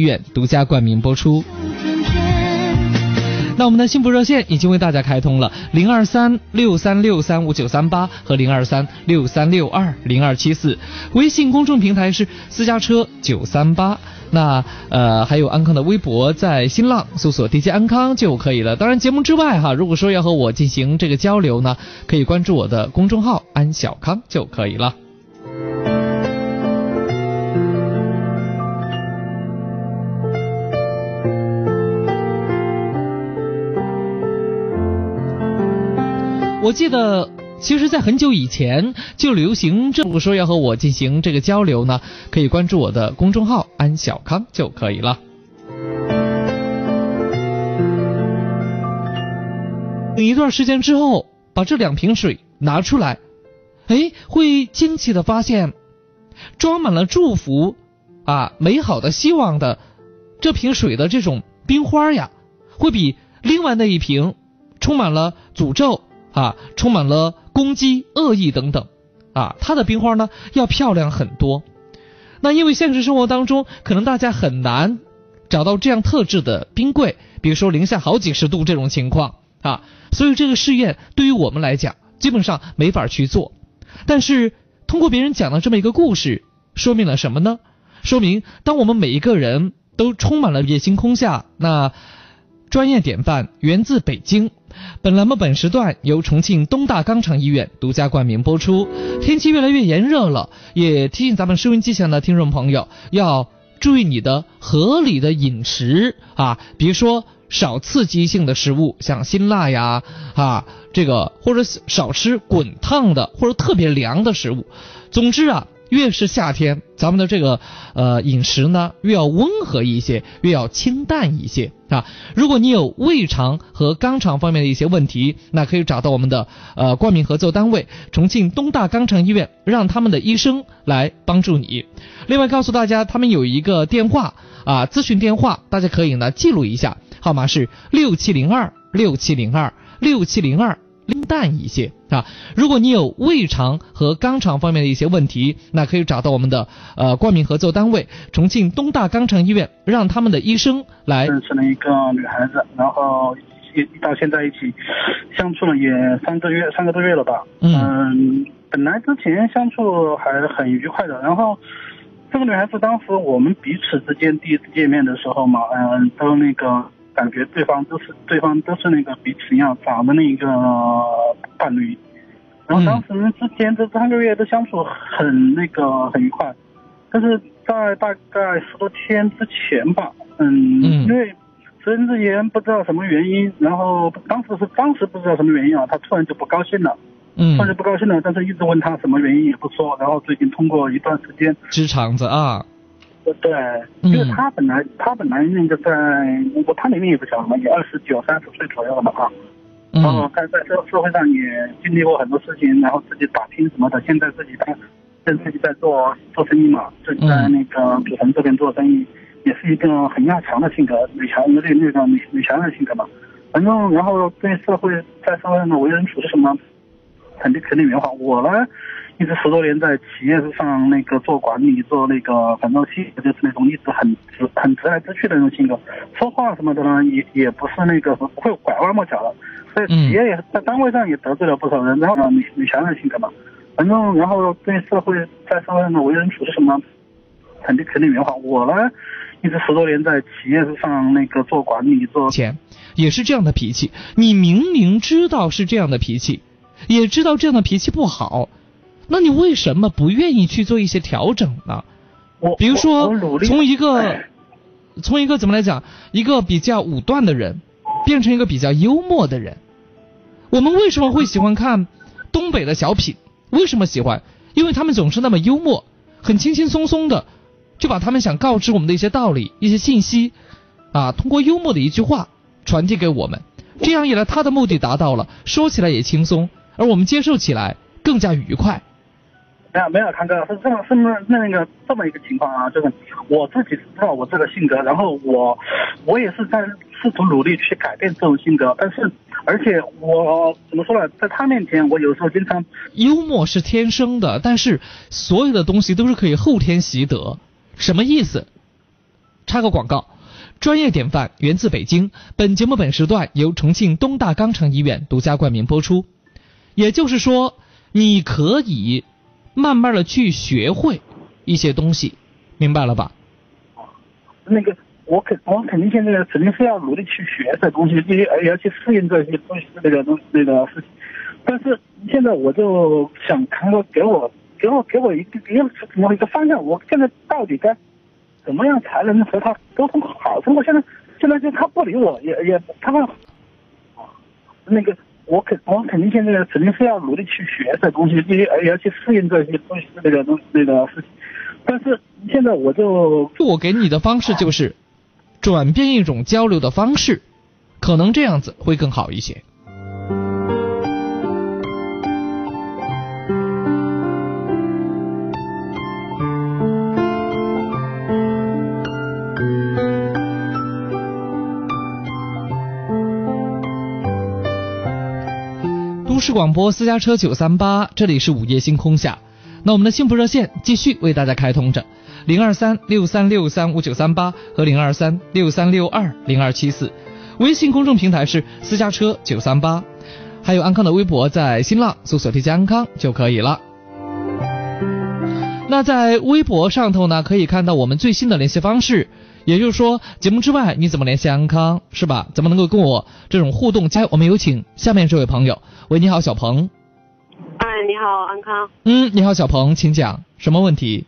院独家冠名播出。那我们的幸福热线已经为大家开通了零二三六三六三五九三八和零二三六三六二零二七四，微信公众平台是私家车九三八。那呃还有安康的微博，在新浪搜索 DJ 安康就可以了。当然节目之外哈，如果说要和我进行这个交流呢，可以关注我的公众号安小康就可以了。我记得，其实，在很久以前就流行这么说，要和我进行这个交流呢，可以关注我的公众号安小康就可以了。等一段时间之后，把这两瓶水拿出来，哎，会惊奇的发现，装满了祝福啊、美好的希望的这瓶水的这种冰花呀，会比另外那一瓶充满了诅咒。啊，充满了攻击、恶意等等，啊，它的冰花呢要漂亮很多。那因为现实生活当中，可能大家很难找到这样特制的冰柜，比如说零下好几十度这种情况啊，所以这个试验对于我们来讲，基本上没法去做。但是通过别人讲的这么一个故事，说明了什么呢？说明当我们每一个人都充满了野心空下，那专业典范源自北京。本栏目本时段由重庆东大肛肠医院独家冠名播出。天气越来越炎热了，也提醒咱们收音机前的听众朋友要注意你的合理的饮食啊，比如说少刺激性的食物，像辛辣呀啊这个，或者少吃滚烫的或者特别凉的食物。总之啊。越是夏天，咱们的这个呃饮食呢，越要温和一些，越要清淡一些啊。如果你有胃肠和肛肠方面的一些问题，那可以找到我们的呃冠名合作单位重庆东大肛肠医院，让他们的医生来帮助你。另外告诉大家，他们有一个电话啊，咨询电话，大家可以呢记录一下，号码是六七零二六七零二六七零二。清淡一些啊！如果你有胃肠和肛肠方面的一些问题，那可以找到我们的呃冠名合作单位重庆东大肛肠医院，让他们的医生来。认识了一个女孩子，然后一到现在一起相处了也三个月，三个多月了吧。嗯。本来之前相处还很愉快的，然后这个女孩子当时我们彼此之间第一次见面的时候嘛，嗯，都那个。感觉对方都是对方都是那个彼此一样长的那一个伴侣，然后当时之前这三个月都相处很那个很愉快，但是在大概十多天之前吧，嗯，因为十天之前不知道什么原因，然后当时是当时不知道什么原因啊，他突然就不高兴了，嗯，突然就不高兴了，但是一直问他什么原因也不说，然后最近通过一段时间直肠子啊。对，因为他本来他本来那个在，我他年龄也不小了嘛，也二十九三十岁左右了嘛啊，然后他在社社会上也经历过很多事情，然后自己打拼什么的，现在自己在，现在自己在做做生意嘛，自己在那个古城这边做生意，也是一个很要强的性格，女强有点那个女女强人性格嘛，反正然后对社会在社会上的为人处事什么，肯定肯定圆滑，我呢。一直十多年在企业上那个做管理，做那个反正性格就是那种一直很直很直来直去的那种性格，说话什么的呢也也不是那个不会拐弯抹角的，在企业也在单位上也得罪了不少人，然后呢女女强人性格嘛，反正然后对社会在社会上的为人处事什么，肯定肯定圆滑。我呢一直十多年在企业上那个做管理做钱，也是这样的脾气。你明明知道是这样的脾气，也知道这样的脾气不好。那你为什么不愿意去做一些调整呢？我比如说，从一个 从一个怎么来讲，一个比较武断的人，变成一个比较幽默的人。我们为什么会喜欢看东北的小品？为什么喜欢？因为他们总是那么幽默，很轻轻松松的就把他们想告知我们的一些道理、一些信息，啊，通过幽默的一句话传递给我们。这样一来，他的目的达到了，说起来也轻松，而我们接受起来更加愉快。没有没有，康哥是这么是那那个这么一个情况啊，就是我自己知道我这个性格，然后我我也是在试图努力去改变这种性格，但是而且我怎么说呢，在他面前我有时候经常幽默是天生的，但是所有的东西都是可以后天习得，什么意思？插个广告，专业典范源自北京。本节目本时段由重庆东大肛肠医院独家冠名播出。也就是说，你可以慢慢的去学会一些东西，明白了吧？那个，我肯我肯定现在肯定是要努力去学这东西，也也要去适应这些东西那个东西那个事情。但是现在我就想看个给我给我给我一个给我怎么一个方向，我现在到底该怎么样才能和他沟通好？通过现在现在就他不理我，也也他们那个。我肯我肯定现在肯定是要努力去学这东西，也也要去适应这些东西这个东那个事情。但是现在我就我给你的方式就是转变一种交流的方式，可能这样子会更好一些。广播私家车九三八，这里是午夜星空下。那我们的幸福热线继续为大家开通着，零二三六三六三五九三八和零二三六三六二零二七四。微信公众平台是私家车九三八，还有安康的微博，在新浪搜索“添加安康”就可以了。那在微博上头呢，可以看到我们最新的联系方式。也就是说，节目之外你怎么联系安康是吧？怎么能够跟我这种互动？加我们有请下面这位朋友。喂，你好，小鹏。哎，你好，安康。嗯，你好，小鹏，请讲，什么问题？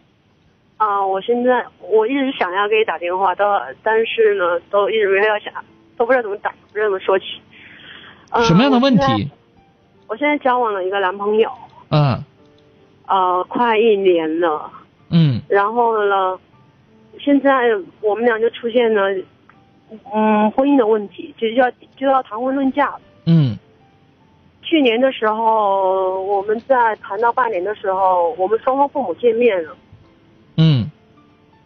啊，我现在我一直想要给你打电话，到但是呢，都一直没有想，都不知道怎么打，不知道怎么说起。什么样的问题？我现在交往了一个男朋友。嗯。呃，快一年了。嗯。然后呢？现在我们俩就出现了，嗯，婚姻的问题，就要就要谈婚论嫁。嗯。去年的时候，我们在谈到半年的时候，我们双方父母见面了。嗯。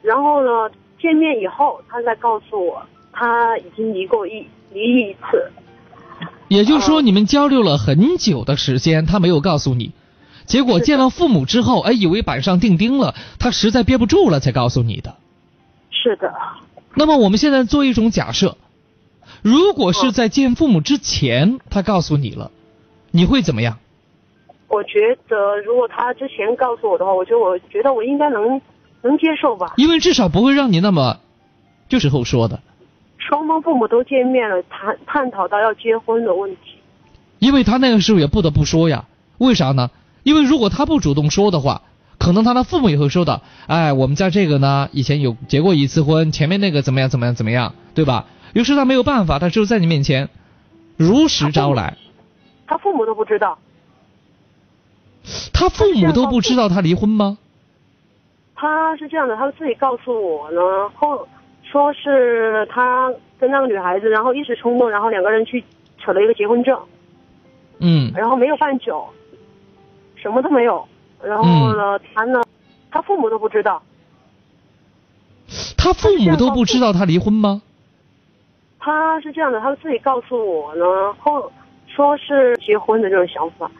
然后呢，见面以后，他再告诉我，他已经离过一离异一次。也就是说，你们交流了很久的时间，他没有告诉你，结果见了父母之后，哎，以为板上钉钉了，他实在憋不住了，才告诉你的。是的。那么我们现在做一种假设，如果是在见父母之前他告诉你了，你会怎么样？我觉得如果他之前告诉我的话，我觉得我觉得我应该能能接受吧。因为至少不会让你那么就是后说的。双方父母都见面了，谈探讨到要结婚的问题。因为他那个时候也不得不说呀，为啥呢？因为如果他不主动说的话。可能他的父母也会说的，哎，我们家这个呢，以前有结过一次婚，前面那个怎么样怎么样怎么样，对吧？于是他没有办法，他只有在你面前如实招来。他父母都不知道。他父母都不知道他离婚吗？他是这样的，他自己告诉我呢，后说是他跟那个女孩子，然后一时冲动，然后两个人去扯了一个结婚证。嗯。然后没有办酒，什么都没有。然后呢，他呢，他父母都不知道。他父母都不知道他离婚吗？他是这样的，他自己告诉我呢，后说是结婚的这种想法。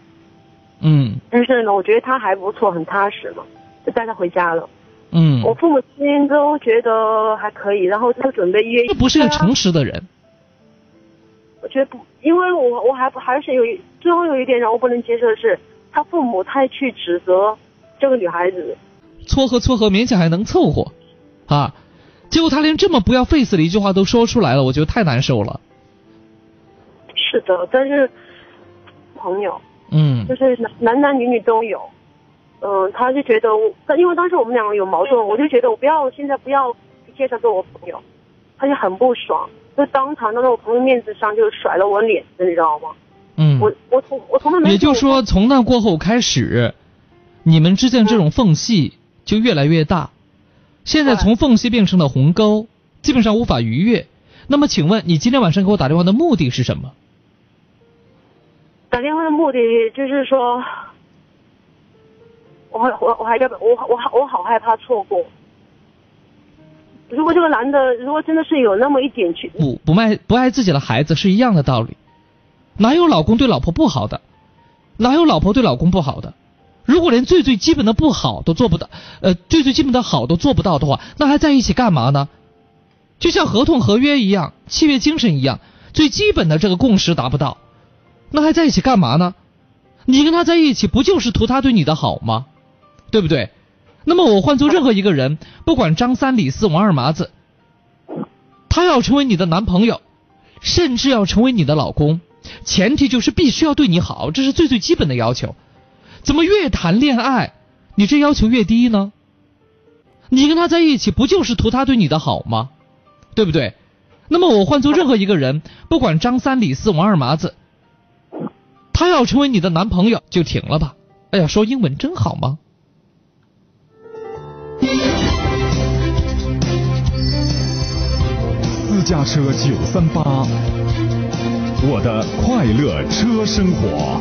嗯。但是呢，我觉得他还不错，很踏实嘛，就带他回家了。嗯。我父母亲都觉得还可以，然后就准备约。这不是个诚实的人。我觉得不，因为我我还还是有最后有一点让我不能接受的是。他父母太去指责这个女孩子，撮合撮合勉强还能凑合，啊，结果他连这么不要 face 的一句话都说出来了，我觉得太难受了。是的，但是朋友，嗯，就是男男男女女都有，嗯，他就觉得，因为当时我们两个有矛盾，我就觉得我不要现在不要介绍给我朋友，他就很不爽，就当场当着我朋友面子上就甩了我脸子，你知道吗？嗯，我我从我从来没。也就是说，从那过后开始，你们之间这种缝隙就越来越大。现在从缝隙变成了鸿沟，基本上无法逾越。那么，请问你今天晚上给我打电话的目的是什么？打电话的目的就是说，我我我还要我我我好害怕错过。如果这个男的如果真的是有那么一点去不不卖不爱自己的孩子是一样的道理。哪有老公对老婆不好的？哪有老婆对老公不好的？如果连最最基本的不好都做不到，呃，最最基本的好都做不到的话，那还在一起干嘛呢？就像合同合约一样，契约精神一样，最基本的这个共识达不到，那还在一起干嘛呢？你跟他在一起不就是图他对你的好吗？对不对？那么我换做任何一个人，不管张三李四王二麻子，他要成为你的男朋友，甚至要成为你的老公，前提就是必须要对你好，这是最最基本的要求。怎么越谈恋爱，你这要求越低呢？你跟他在一起不就是图他对你的好吗？对不对？那么我换做任何一个人，不管张三李四王二麻子，他要成为你的男朋友，就停了吧。哎呀，说英文真好吗？私家车九三八，我的快乐车生活。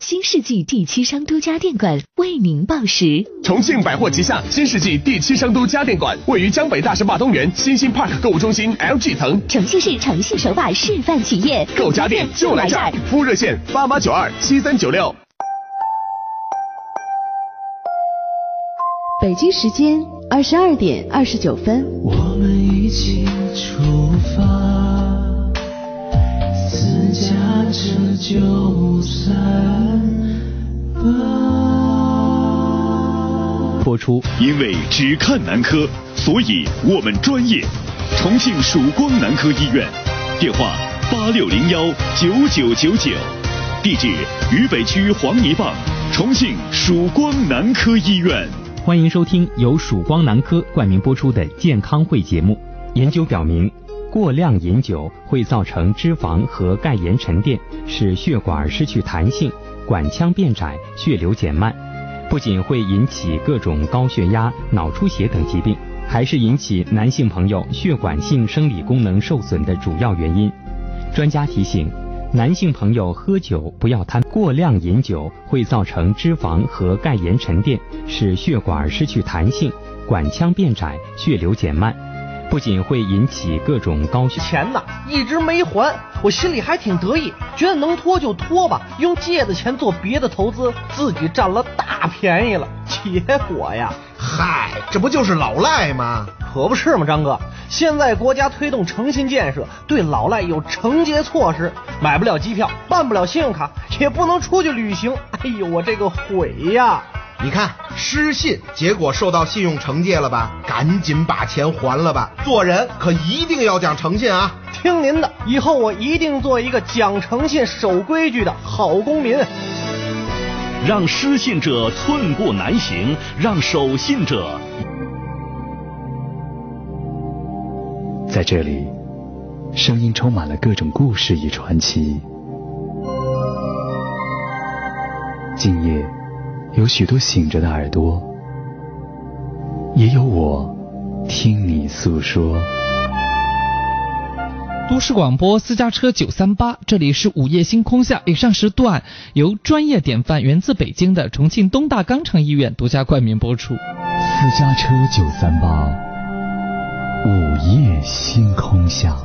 新世纪第七商都家电馆为您报时。重庆百货旗下新世纪第七商都家电馆位于江北大石坝东园新兴 Park 购物中心 LG 层，重庆市诚信手法示范企业，购家电就来这儿。服务热线八八九二七三九六。北京时间二十二点二十九分。我们一起出发，私家车就散吧。播出，因为只看男科，所以我们专业。重庆曙光男科医院，电话八六零幺九九九九，地址渝北区黄泥坝，重庆曙光男科医院。欢迎收听由曙光男科冠名播出的健康会节目。研究表明，过量饮酒会造成脂肪和钙盐沉淀，使血管失去弹性，管腔变窄，血流减慢，不仅会引起各种高血压、脑出血等疾病，还是引起男性朋友血管性生理功能受损的主要原因。专家提醒。男性朋友喝酒不要贪，过量饮酒会造成脂肪和钙盐沉淀，使血管失去弹性，管腔变窄，血流减慢，不仅会引起各种高血钱呐一直没还，我心里还挺得意，觉得能拖就拖吧，用借的钱做别的投资，自己占了大便宜了。结果呀，嗨，这不就是老赖吗？可不是嘛，张哥。现在国家推动诚信建设，对老赖有惩戒措施，买不了机票，办不了信用卡，也不能出去旅行。哎呦，我这个悔呀！你看失信，结果受到信用惩戒了吧？赶紧把钱还了吧！做人可一定要讲诚信啊！听您的，以后我一定做一个讲诚信、守规矩的好公民。让失信者寸步难行，让守信者。在这里，声音充满了各种故事与传奇。今夜，有许多醒着的耳朵，也有我听你诉说。都市广播私家车九三八，这里是午夜星空下。以上时段由专业典范、源自北京的重庆东大肛肠医院独家冠名播出。私家车九三八。午夜星空下，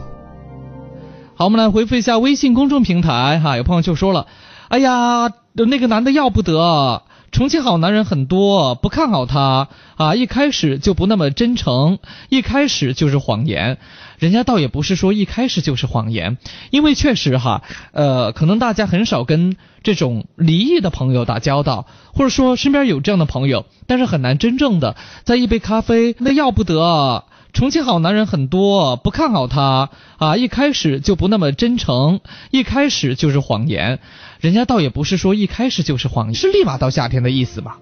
好，我们来回复一下微信公众平台哈，有朋友就说了，哎呀，那个男的要不得，重庆好男人很多，不看好他啊，一开始就不那么真诚，一开始就是谎言。人家倒也不是说一开始就是谎言，因为确实哈，呃，可能大家很少跟这种离异的朋友打交道，或者说身边有这样的朋友，但是很难真正的在一杯咖啡，那要不得。重庆好男人很多，不看好他啊！一开始就不那么真诚，一开始就是谎言。人家倒也不是说一开始就是谎言，是立马到夏天的意思吧？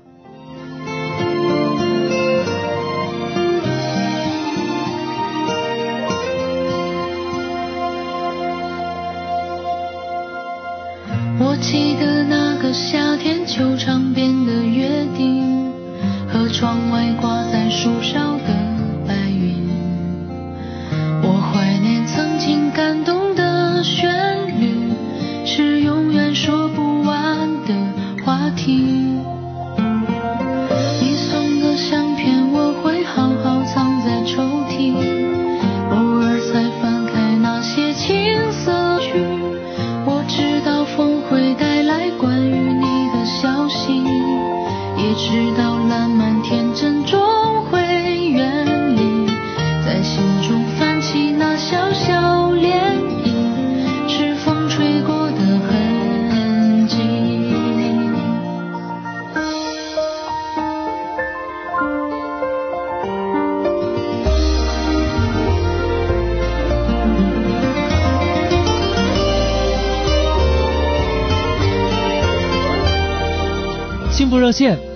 我记得那个夏天，球场边的约定，和窗外挂在树梢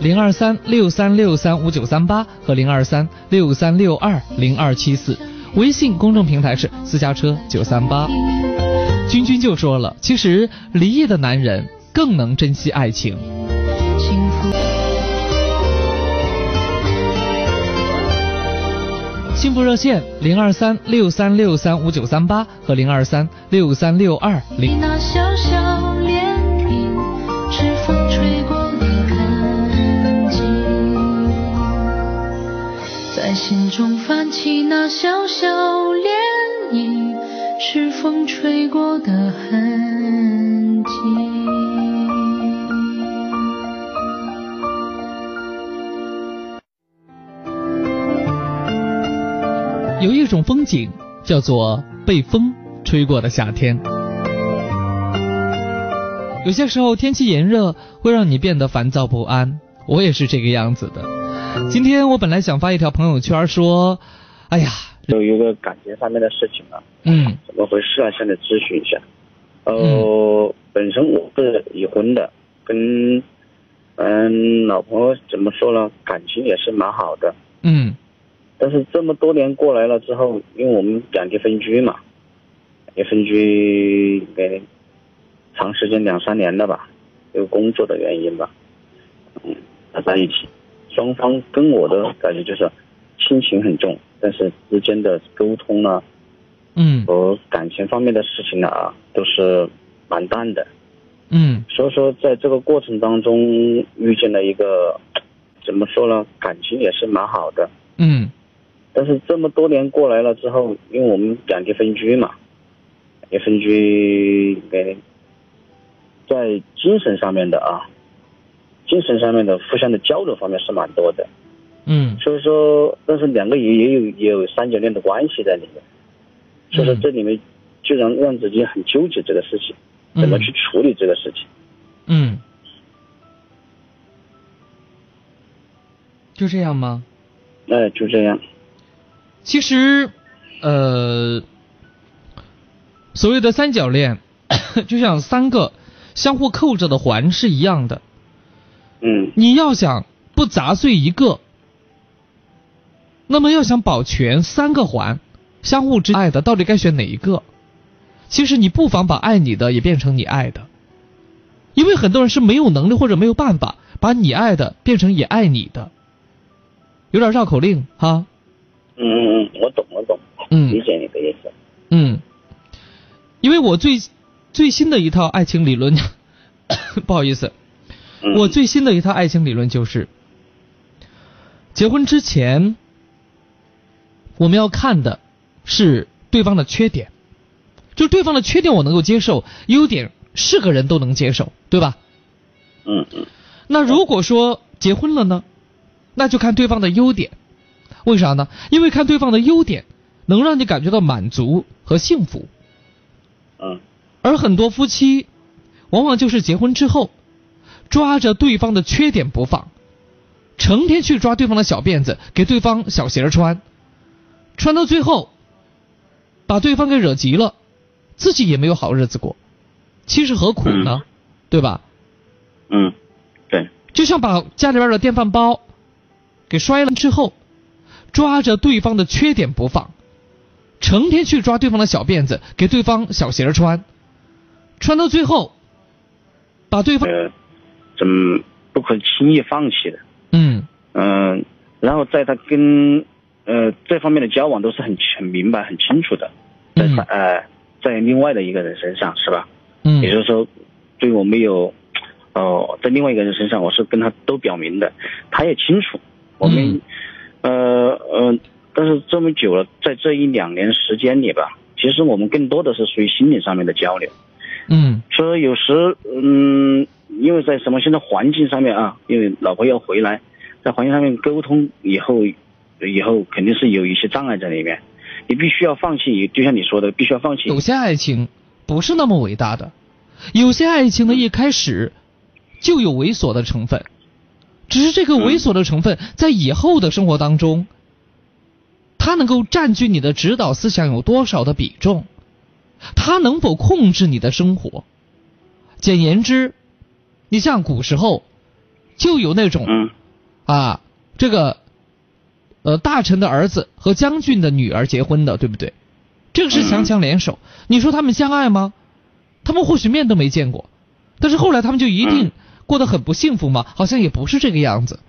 零二三六三六三五九三八和零二三六三六二零二七四，微信公众平台是私家车九三八。君君就说了，其实离异的男人更能珍惜爱情。幸福热线零二三六三六三五九三八和零二三六三六二零。那小小涟漪是风吹过在心中泛起那小小涟漪是风吹过的痕迹。有一种风景叫做被风吹过的夏天。有些时候天气炎热会让你变得烦躁不安，我也是这个样子的。今天我本来想发一条朋友圈说，哎呀，有一个感情方面的事情啊，嗯，怎么回事啊？向你咨询一下。呃，本身我是已婚的，跟嗯老婆怎么说呢？感情也是蛮好的，嗯。但是这么多年过来了之后，因为我们两地分居嘛，也分居应该长时间两三年了吧，有工作的原因吧，嗯，他在一起，双方跟我的感觉就是亲情很重，但是之间的沟通呢，嗯，和感情方面的事情呢啊，都是蛮淡的，嗯，所以说在这个过程当中遇见了一个，怎么说呢，感情也是蛮好的，嗯。但是这么多年过来了之后，因为我们两地分居嘛，也分居，给在精神上面的啊，精神上面的互相的交流方面是蛮多的，嗯，所以说，但是两个也也有也有三角恋的关系在里面，所以说这里面就让让自己很纠结这个事情，怎么去处理这个事情，嗯，就这样吗？哎，就这样。其实，呃，所谓的三角恋，就像三个相互扣着的环是一样的。嗯。你要想不砸碎一个，那么要想保全三个环，相互之爱的到底该选哪一个？其实你不妨把爱你的也变成你爱的，因为很多人是没有能力或者没有办法把你爱的变成也爱你的，有点绕口令哈。嗯嗯嗯，我懂我懂，嗯，理解你的意思。嗯，因为我最最新的一套爱情理论，不好意思，我最新的一套爱情理论就是，结婚之前我们要看的是对方的缺点，就对方的缺点我能够接受，优点是个人都能接受，对吧？嗯嗯。那如果说结婚了呢，那就看对方的优点。为啥呢？因为看对方的优点，能让你感觉到满足和幸福。嗯。而很多夫妻，往往就是结婚之后，抓着对方的缺点不放，成天去抓对方的小辫子，给对方小鞋穿，穿到最后，把对方给惹急了，自己也没有好日子过。其实何苦呢？对吧？嗯，对。就像把家里边的电饭煲给摔了之后。抓着对方的缺点不放，成天去抓对方的小辫子，给对方小鞋穿，穿到最后，把对方呃，怎么不可轻易放弃的？嗯嗯，然后在他跟呃这方面的交往都是很很明白、很清楚的，在呃在另外的一个人身上是吧？嗯，也就是说，对我没有哦，在另外一个人身上，我是跟他都表明的，他也清楚我们。呃呃，但是这么久了，在这一两年时间里吧，其实我们更多的是属于心理上面的交流。嗯，所以有时嗯，因为在什么现在环境上面啊，因为老婆要回来，在环境上面沟通以后，以后肯定是有一些障碍在里面。你必须要放弃，就像你说的，必须要放弃。有些爱情不是那么伟大的，有些爱情呢一开始就有猥琐的成分。只是这个猥琐的成分，在以后的生活当中，它能够占据你的指导思想有多少的比重？它能否控制你的生活？简言之，你像古时候就有那种，啊，这个，呃，大臣的儿子和将军的女儿结婚的，对不对？这个是强强联手。你说他们相爱吗？他们或许面都没见过，但是后来他们就一定过得很不幸福吗？好像也不是这个样子。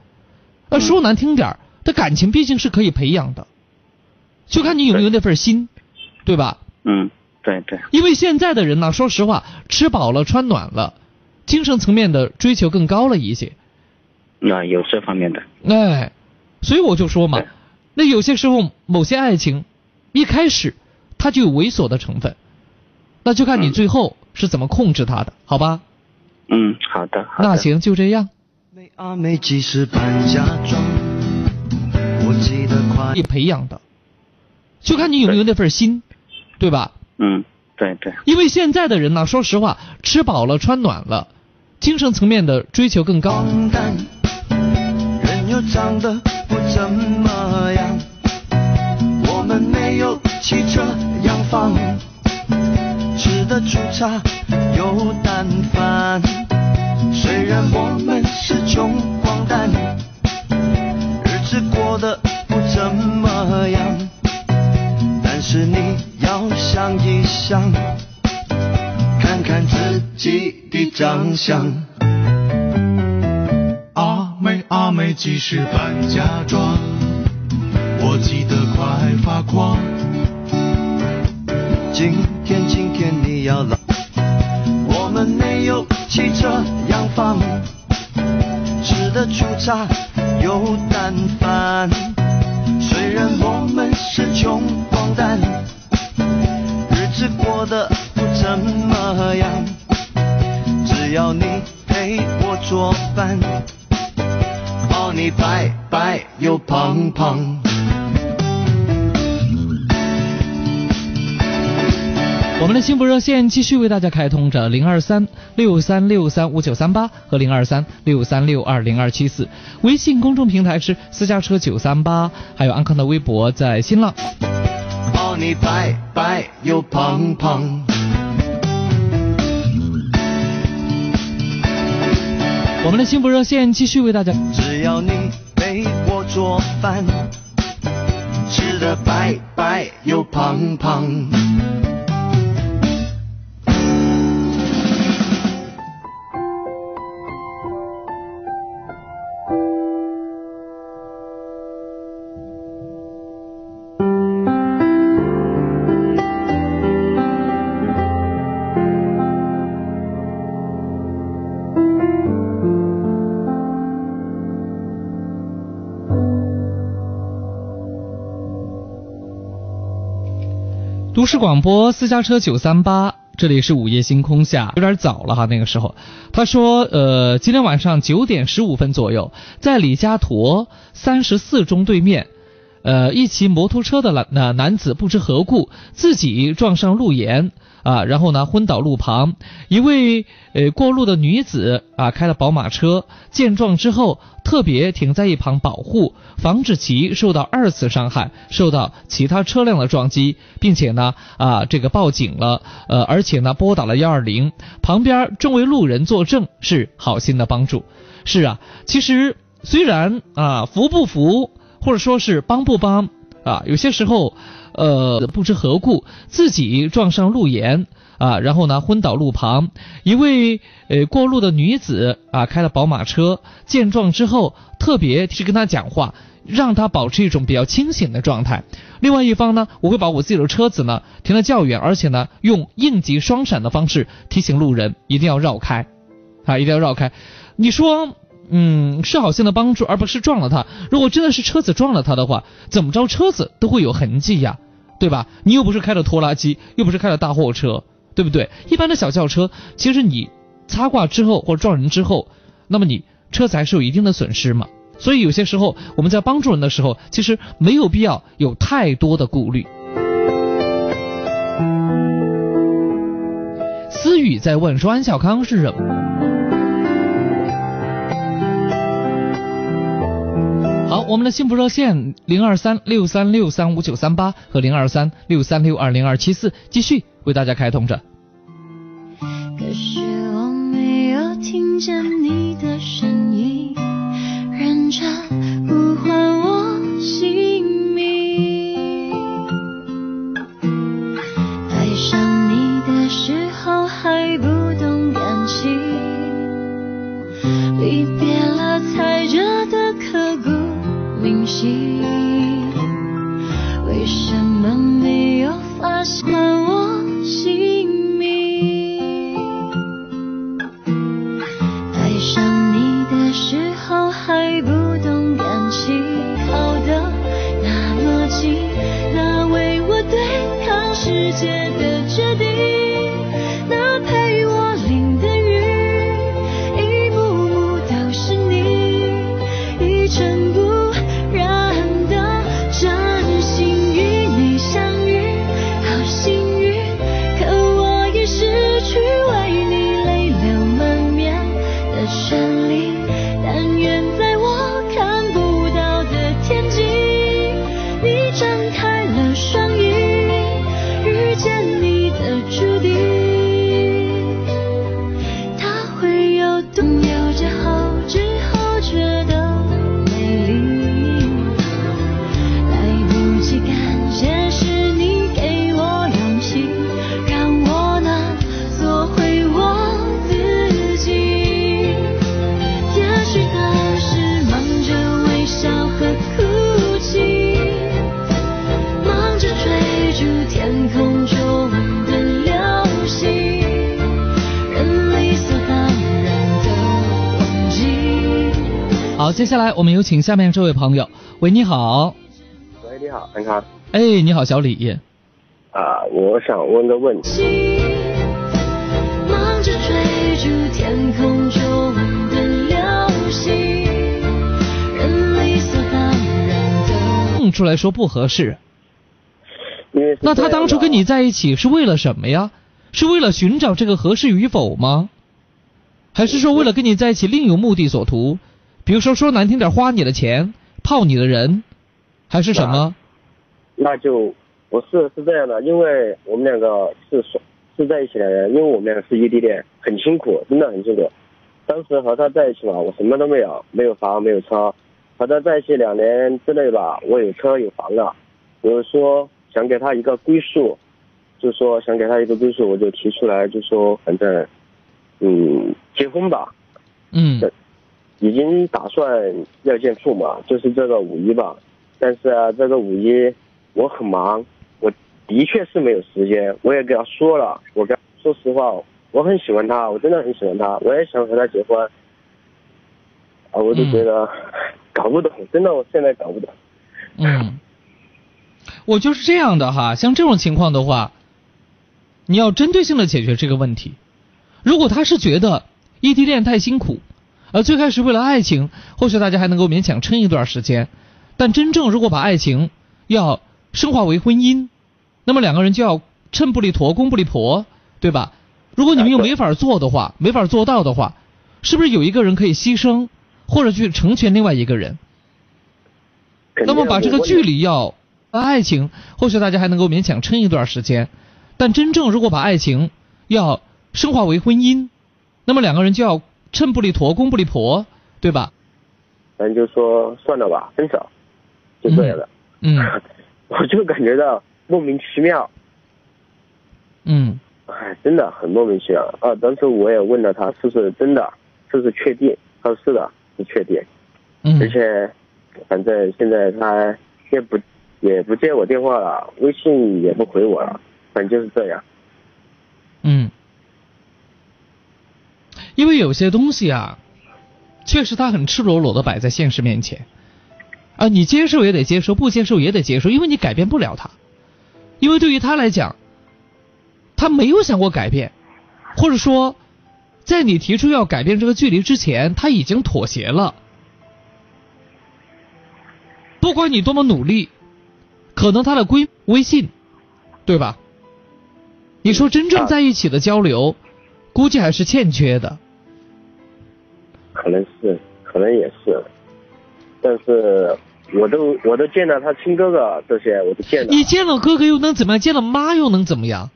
呃，说难听点儿，这感情毕竟是可以培养的，就看你有没有那份心，对吧？嗯，对对。因为现在的人呢，说实话，吃饱了穿暖了，精神层面的追求更高了一些。那有这方面的。哎，所以我就说嘛，那有些时候某些爱情一开始它就有猥琐的成分，那就看你最后是怎么控制它的，好吧？嗯，好的。那行，就这样。你培养的，就看你有没有那份心，对吧？嗯，对对。因为现在的人呢，说实话，吃饱了穿暖了，精神层面的追求更高。人又长得不怎么样，我们没有汽车洋房，吃的粗茶有淡饭。虽然我们是穷光蛋，日子过得不怎么样，但是你要想一想，看自己的长相。阿妹阿妹几时搬家装？我急得快发狂。今天今天你要来。我们没有汽车洋房，吃的粗茶有淡饭。虽然我们是穷光蛋，日子过得不怎么样。只要你陪我做饭，抱你白白又胖胖。我们的幸福热线继续为大家开通着零二三六三六三五九三八和零二三六三六二零二七四，微信公众平台是私家车九三八，还有安康的微博在新浪。抱你白白又胖胖。我们的幸福热线继续为大家。只要你陪我做饭，吃的白白又胖胖。都市广播私家车九三八，这里是午夜星空下，有点早了哈。那个时候，他说，呃，今天晚上九点十五分左右，在李家沱三十四中对面，呃，一骑摩托车的男男男子不知何故自己撞上路沿。啊，然后呢，昏倒路旁，一位呃过路的女子啊，开了宝马车，见状之后特别停在一旁保护，防止其受到二次伤害，受到其他车辆的撞击，并且呢啊这个报警了，呃而且呢拨打了幺二零，旁边众位路人作证是好心的帮助。是啊，其实虽然啊扶不扶或者说是帮不帮啊，有些时候。呃，不知何故自己撞上路沿啊，然后呢昏倒路旁。一位呃过路的女子啊，开了宝马车，见状之后特别去跟他讲话，让他保持一种比较清醒的状态。另外一方呢，我会把我自己的车子呢停得较远，而且呢用应急双闪的方式提醒路人一定要绕开，啊，一定要绕开。你说？嗯，是好心的帮助，而不是撞了他。如果真的是车子撞了他的话，怎么着车子都会有痕迹呀，对吧？你又不是开的拖拉机，又不是开的大货车，对不对？一般的小轿车，其实你擦挂之后或者撞人之后，那么你车子还是有一定的损失嘛。所以有些时候我们在帮助人的时候，其实没有必要有太多的顾虑。思雨在问说：“安小康是什么？”我们的幸福热线零二三六三六三五九三八和零二三六三六二零二七四继续为大家开通着。好，接下来我们有请下面这位朋友。喂，你好。喂，你好，安康。哎，你好，小李。啊，我想问个问题。忙着追逐天空中的流星，人理所当然的。蹦出来说不合适。那他当初跟你在一起是为了什么呀？是为了寻找这个合适与否吗？还是说为了跟你在一起另有目的所图？比如说说难听点，花你的钱，泡你的人，还是什么？那就不是是这样的，因为我们两个是是是在一起的人，因为我们两个是异地恋，很辛苦，真的很辛苦。当时和他在一起嘛，我什么都没有，没有房，没有车。和他在一起两年之内吧，我有车有房了。我就说想给他一个归宿，就说想给他一个归宿，我就提出来，就说反正，嗯，结婚吧。嗯。已经打算要见父母，就是这个五一吧。但是啊，这个五一我很忙，我的确是没有时间。我也跟他说了，我跟说实话，我很喜欢他，我真的很喜欢他，我也想和他结婚。啊，我就觉得、搞不懂，真的，我现在搞不懂。嗯，我就是这样的哈，像这种情况的话，你要针对性的解决这个问题。如果他是觉得异地恋太辛苦，而最开始为了爱情，或许大家还能够勉强撑一段时间，但真正如果把爱情要升华为婚姻，那么两个人就要趁不离砣，公不离婆，对吧？如果你们又没法做的话，没法做到的话，是不是有一个人可以牺牲，或者去成全另外一个人？那么把这个距离要爱情，或许大家还能够勉强撑一段时间，但真正如果把爱情要升华为婚姻，那么两个人就要秤不离砣，公不离婆，对吧？咱就说算了吧，分手，就这样的。嗯，我就感觉到莫名其妙。嗯，哎，真的很莫名其妙啊！当时我也问了他是不是真的，是不是确定？他说是的，是确定。嗯，而且反正现在他也不也不接我电话了，微信也不回我了，反正就是这样。嗯，因为有些东西啊，确实它很赤裸裸的摆在现实面前，啊，你接受也得接受，不接受也得接受，因为你改变不了他，因为对于他来讲，他没有想过改变，或者说，在你提出要改变这个距离之前，他已经妥协了。不管你多么努力，可能他的微微信，对吧？你说真正在一起的交流，估计还是欠缺的。可能是，可能也是，但是我都我都见到他亲哥哥这些，我都见了。你见了哥哥又能怎么样？见了妈又能怎么样？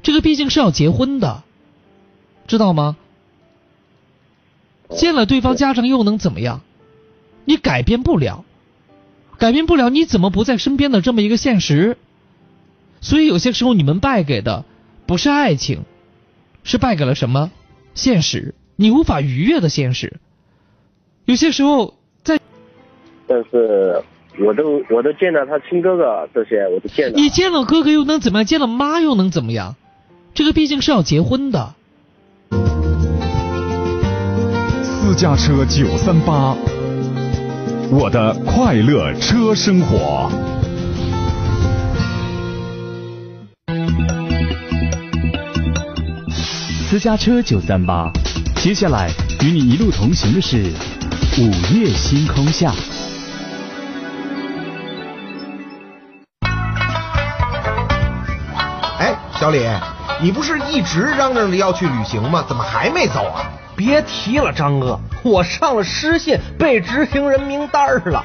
这个毕竟是要结婚的，知道吗？见了对方家长又能怎么样？你改变不了，改变不了，你怎么不在身边的这么一个现实？所以有些时候你们败给的不是爱情，是败给了什么？现实，你无法逾越的现实。有些时候在，但是我都我都见了他亲哥哥这些，我都见了。你见了哥哥又能怎么样？见了妈又能怎么样？这个毕竟是要结婚的。私家车九三八，我的快乐车生活。私家车九三八，接下来与你一路同行的是午夜星空下。哎，小李，你不是一直嚷嚷着要去旅行吗？怎么还没走啊？别提了，张哥，我上了失信，被执行人名单了。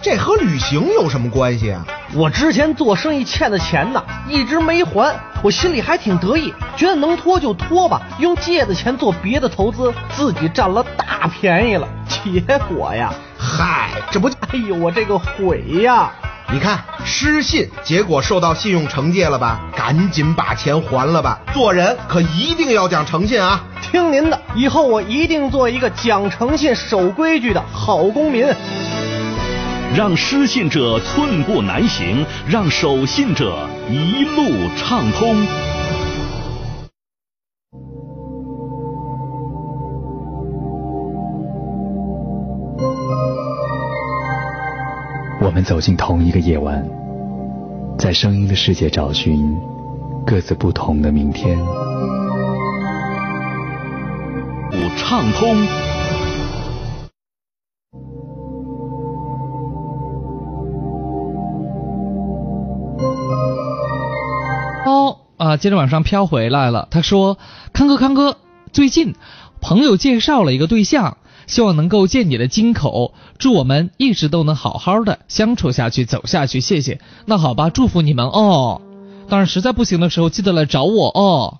这和旅行有什么关系啊？我之前做生意欠的钱呢，一直没还，我心里还挺得意，觉得能拖就拖吧，用借的钱做别的投资，自己占了大便宜了。结果呀，嗨，这不，哎呦，我这个悔呀！你看失信，结果受到信用惩戒了吧？赶紧把钱还了吧！做人可一定要讲诚信啊！听您的，以后我一定做一个讲诚信、守规矩的好公民。让失信者寸步难行，让守信者一路畅通。我们走进同一个夜晚，在声音的世界找寻各自不同的明天。五畅通。哦啊，今天晚上飘回来了。他说：“康哥，康哥，最近朋友介绍了一个对象。”希望能够借你的金口，祝我们一直都能好好的相处下去，走下去。谢谢。那好吧，祝福你们哦。当然，实在不行的时候，记得来找我哦。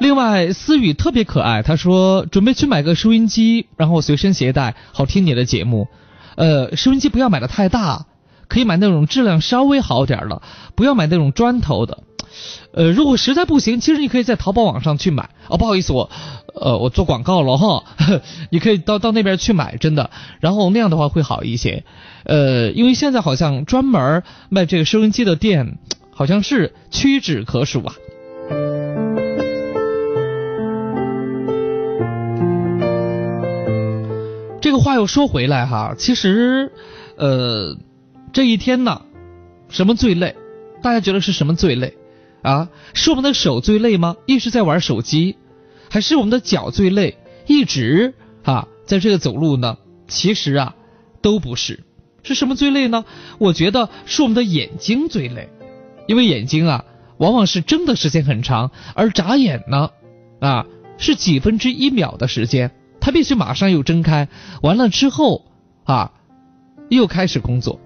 另外，思雨特别可爱，他说准备去买个收音机，然后随身携带，好听你的节目。呃，收音机不要买的太大，可以买那种质量稍微好点的，不要买那种砖头的。呃，如果实在不行，其实你可以在淘宝网上去买。哦，不好意思，我，呃，我做广告了哈。你可以到到那边去买，真的。然后那样的话会好一些。呃，因为现在好像专门卖这个收音机的店，好像是屈指可数啊。这个话又说回来哈，其实，呃，这一天呢，什么最累？大家觉得是什么最累？啊，是我们的手最累吗？一直在玩手机，还是我们的脚最累？一直啊，在这个走路呢？其实啊，都不是。是什么最累呢？我觉得是我们的眼睛最累，因为眼睛啊，往往是睁的时间很长，而眨眼呢，啊，是几分之一秒的时间，它必须马上又睁开，完了之后啊，又开始工作。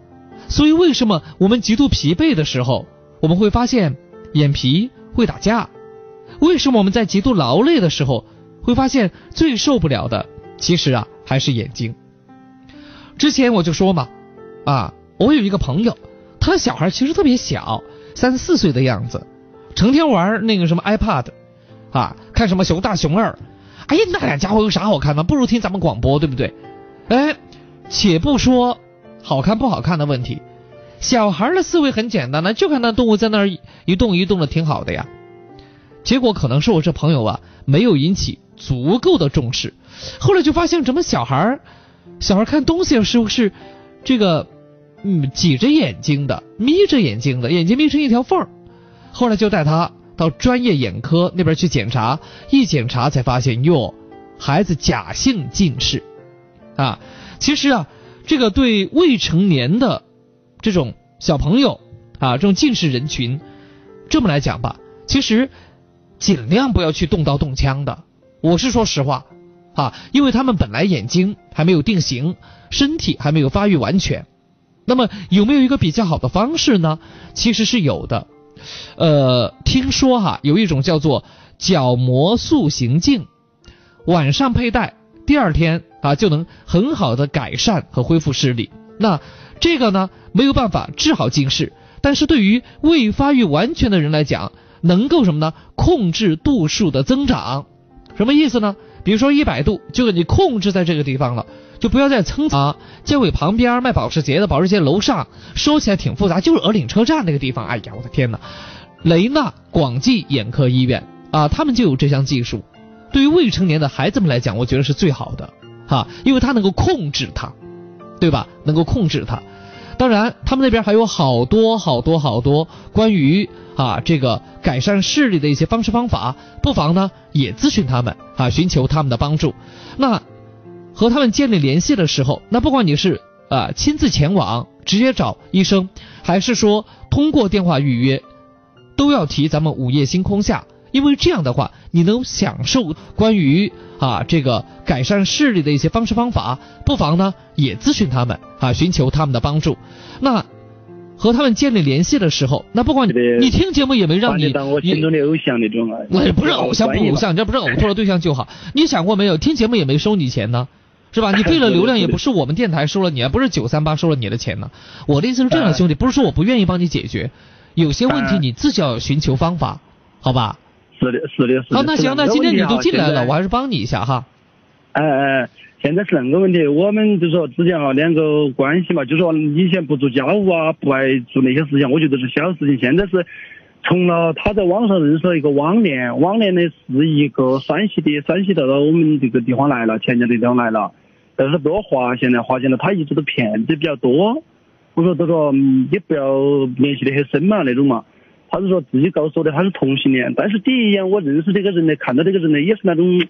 所以为什么我们极度疲惫的时候，我们会发现？眼皮会打架，为什么我们在极度劳累的时候会发现最受不了的，其实啊还是眼睛。之前我就说嘛，啊，我有一个朋友，他的小孩其实特别小，三四岁的样子，成天玩那个什么 iPad，啊，看什么熊大熊二，哎呀，那俩家伙有啥好看的？不如听咱们广播，对不对？哎，且不说好看不好看的问题。小孩的思维很简单呢，就看那动物在那儿一动一动的，挺好的呀。结果可能是我这朋友啊，没有引起足够的重视。后来就发现，怎么小孩小孩看东西是不是这个嗯挤着眼睛的，眯着眼睛的，眼睛眯成一条缝儿。后来就带他到专业眼科那边去检查，一检查才发现哟，孩子假性近视啊。其实啊，这个对未成年的。这种小朋友啊，这种近视人群，这么来讲吧，其实尽量不要去动刀动枪的。我是说实话啊，因为他们本来眼睛还没有定型，身体还没有发育完全。那么有没有一个比较好的方式呢？其实是有的。呃，听说哈，有一种叫做角膜塑形镜。晚上佩戴，第二天啊就能很好的改善和恢复视力。那这个呢没有办法治好近视，但是对于未发育完全的人来讲，能够什么呢？控制度数的增长，什么意思呢？比如说一百度，就给你控制在这个地方了，就不要再蹭啊。街尾旁边卖保时捷的，保时捷楼上，说起来挺复杂，就是鹅岭车站那个地方。哎呀，我的天哪！雷纳广济眼科医院啊，他们就有这项技术。对于未成年的孩子们来讲，我觉得是最好的哈，因为它能够控制它，对吧？能够控制它。当然，他们那边还有好多好多好多关于啊这个改善视力的一些方式方法，不妨呢也咨询他们啊，寻求他们的帮助。那和他们建立联系的时候，那不管你是啊亲自前往直接找医生，还是说通过电话预约，都要提咱们午夜星空下。因为这样的话，你能享受关于啊这个改善视力的一些方式方法，不妨呢也咨询他们啊，寻求他们的帮助。那和他们建立联系的时候，那不管你你听节目也没让你当我心中的偶像那种啊，我也不是偶像不偶像，你这不是偶像的对象就好。你想过没有？听节目也没收你钱呢，是吧？你费了流量也不是我们电台收了你，不是九三八收了你的钱呢。我的意思是这样的，兄弟，不是说我不愿意帮你解决，有些问题你自己要寻求方法，好吧？是的，是的，是的。好，那行，那今天你都进来了，我还是帮你一下哈。哎哎，现在是那个问题，我们就说之前哈两个关系嘛，就说以前不做家务啊，不爱做那些事情，我觉得是小事情。现在是从了他在网上认识了一个网恋，网恋的是一个山西的，山西到了我们这个地方来了，钱江的地方来了，但是被我发现了，发现了他一直都骗子比较多。我说这个也不要联系的很深嘛，那种嘛。他是说自己告诉我的他是同性恋，但是第一眼我认识这个人呢，看到这个人呢也是那种，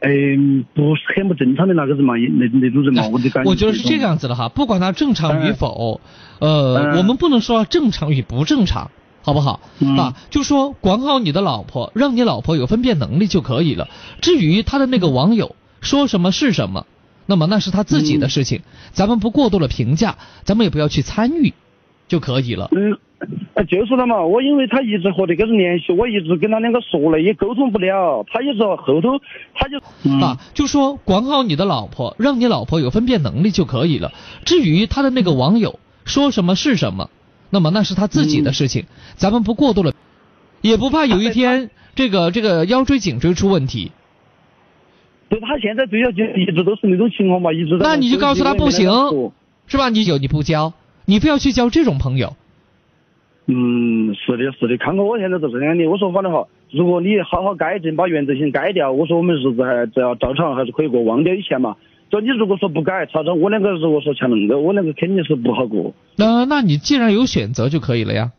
嗯，不是很不正常的那个人嘛，那那种人嘛，我就感觉。我觉得是这个样子的哈，不管他正常与否，呃，我们不能说正常与不正常，好不好？啊，就说管好你的老婆，让你老婆有分辨能力就可以了。至于他的那个网友说什么是什么，那么那是他自己的事情，咱们不过多的评价，咱们也不要去参与，就可以了。嗯。哎，就是了嘛，我因为他一直和这个人联系，我一直跟他两个说了，也沟通不了。他也是后头，他就啊，就说管好你的老婆，让你老婆有分辨能力就可以了。至于他的那个网友说什么是什么，那么那是他自己的事情，咱们不过度了，也不怕有一天这个这个腰椎颈椎出问题。对，他现在对象就一直都是那种情况嘛，一直。那你就告诉他不行，是吧？你有你不交，你非要去交这种朋友。嗯，是的，是的，康哥我现在是这样的。我说反正哈，如果你好好改正，把原则性改掉，我说我们日子还只要照常还是可以过，忘掉以前嘛。就你如果说不改，曹操我两个如果说像那个，我两个肯定是不好过。那那你既然有选择就可以了呀。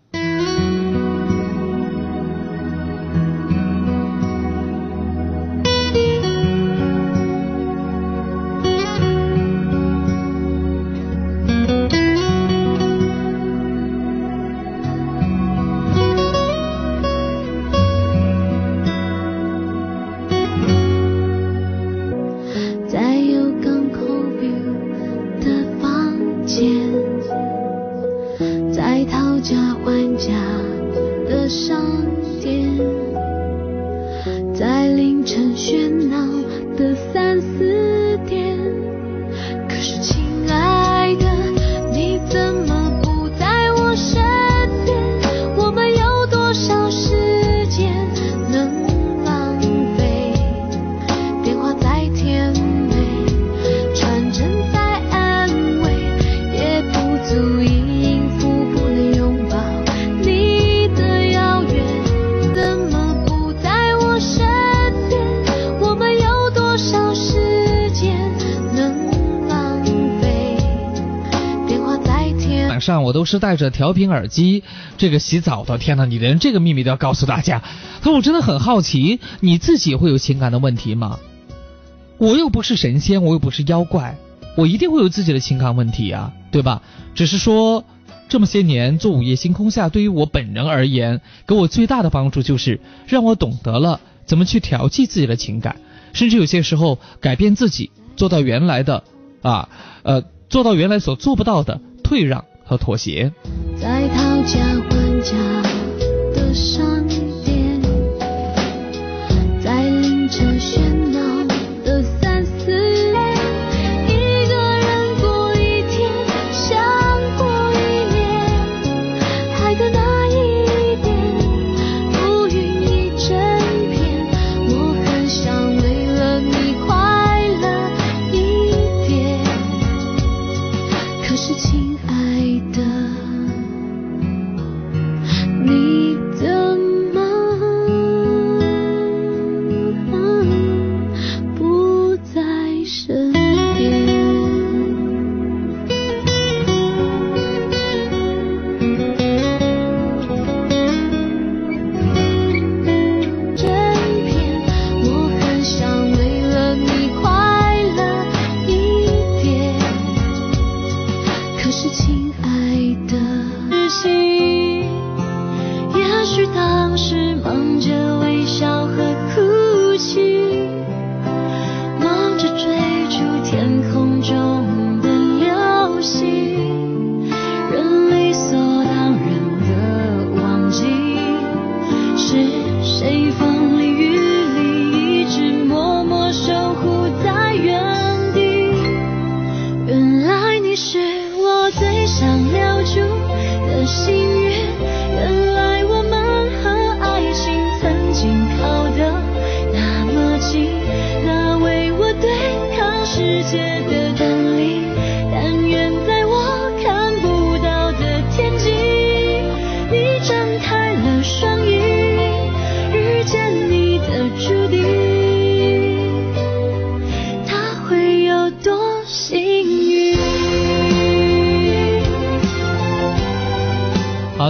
上我都是戴着调频耳机，这个洗澡的。天哪，你连这个秘密都要告诉大家？他说我真的很好奇，你自己会有情感的问题吗？我又不是神仙，我又不是妖怪，我一定会有自己的情感问题啊，对吧？只是说这么些年做午夜星空下，对于我本人而言，给我最大的帮助就是让我懂得了怎么去调剂自己的情感，甚至有些时候改变自己，做到原来的啊呃，做到原来所做不到的退让。和妥协。在讨价还价的商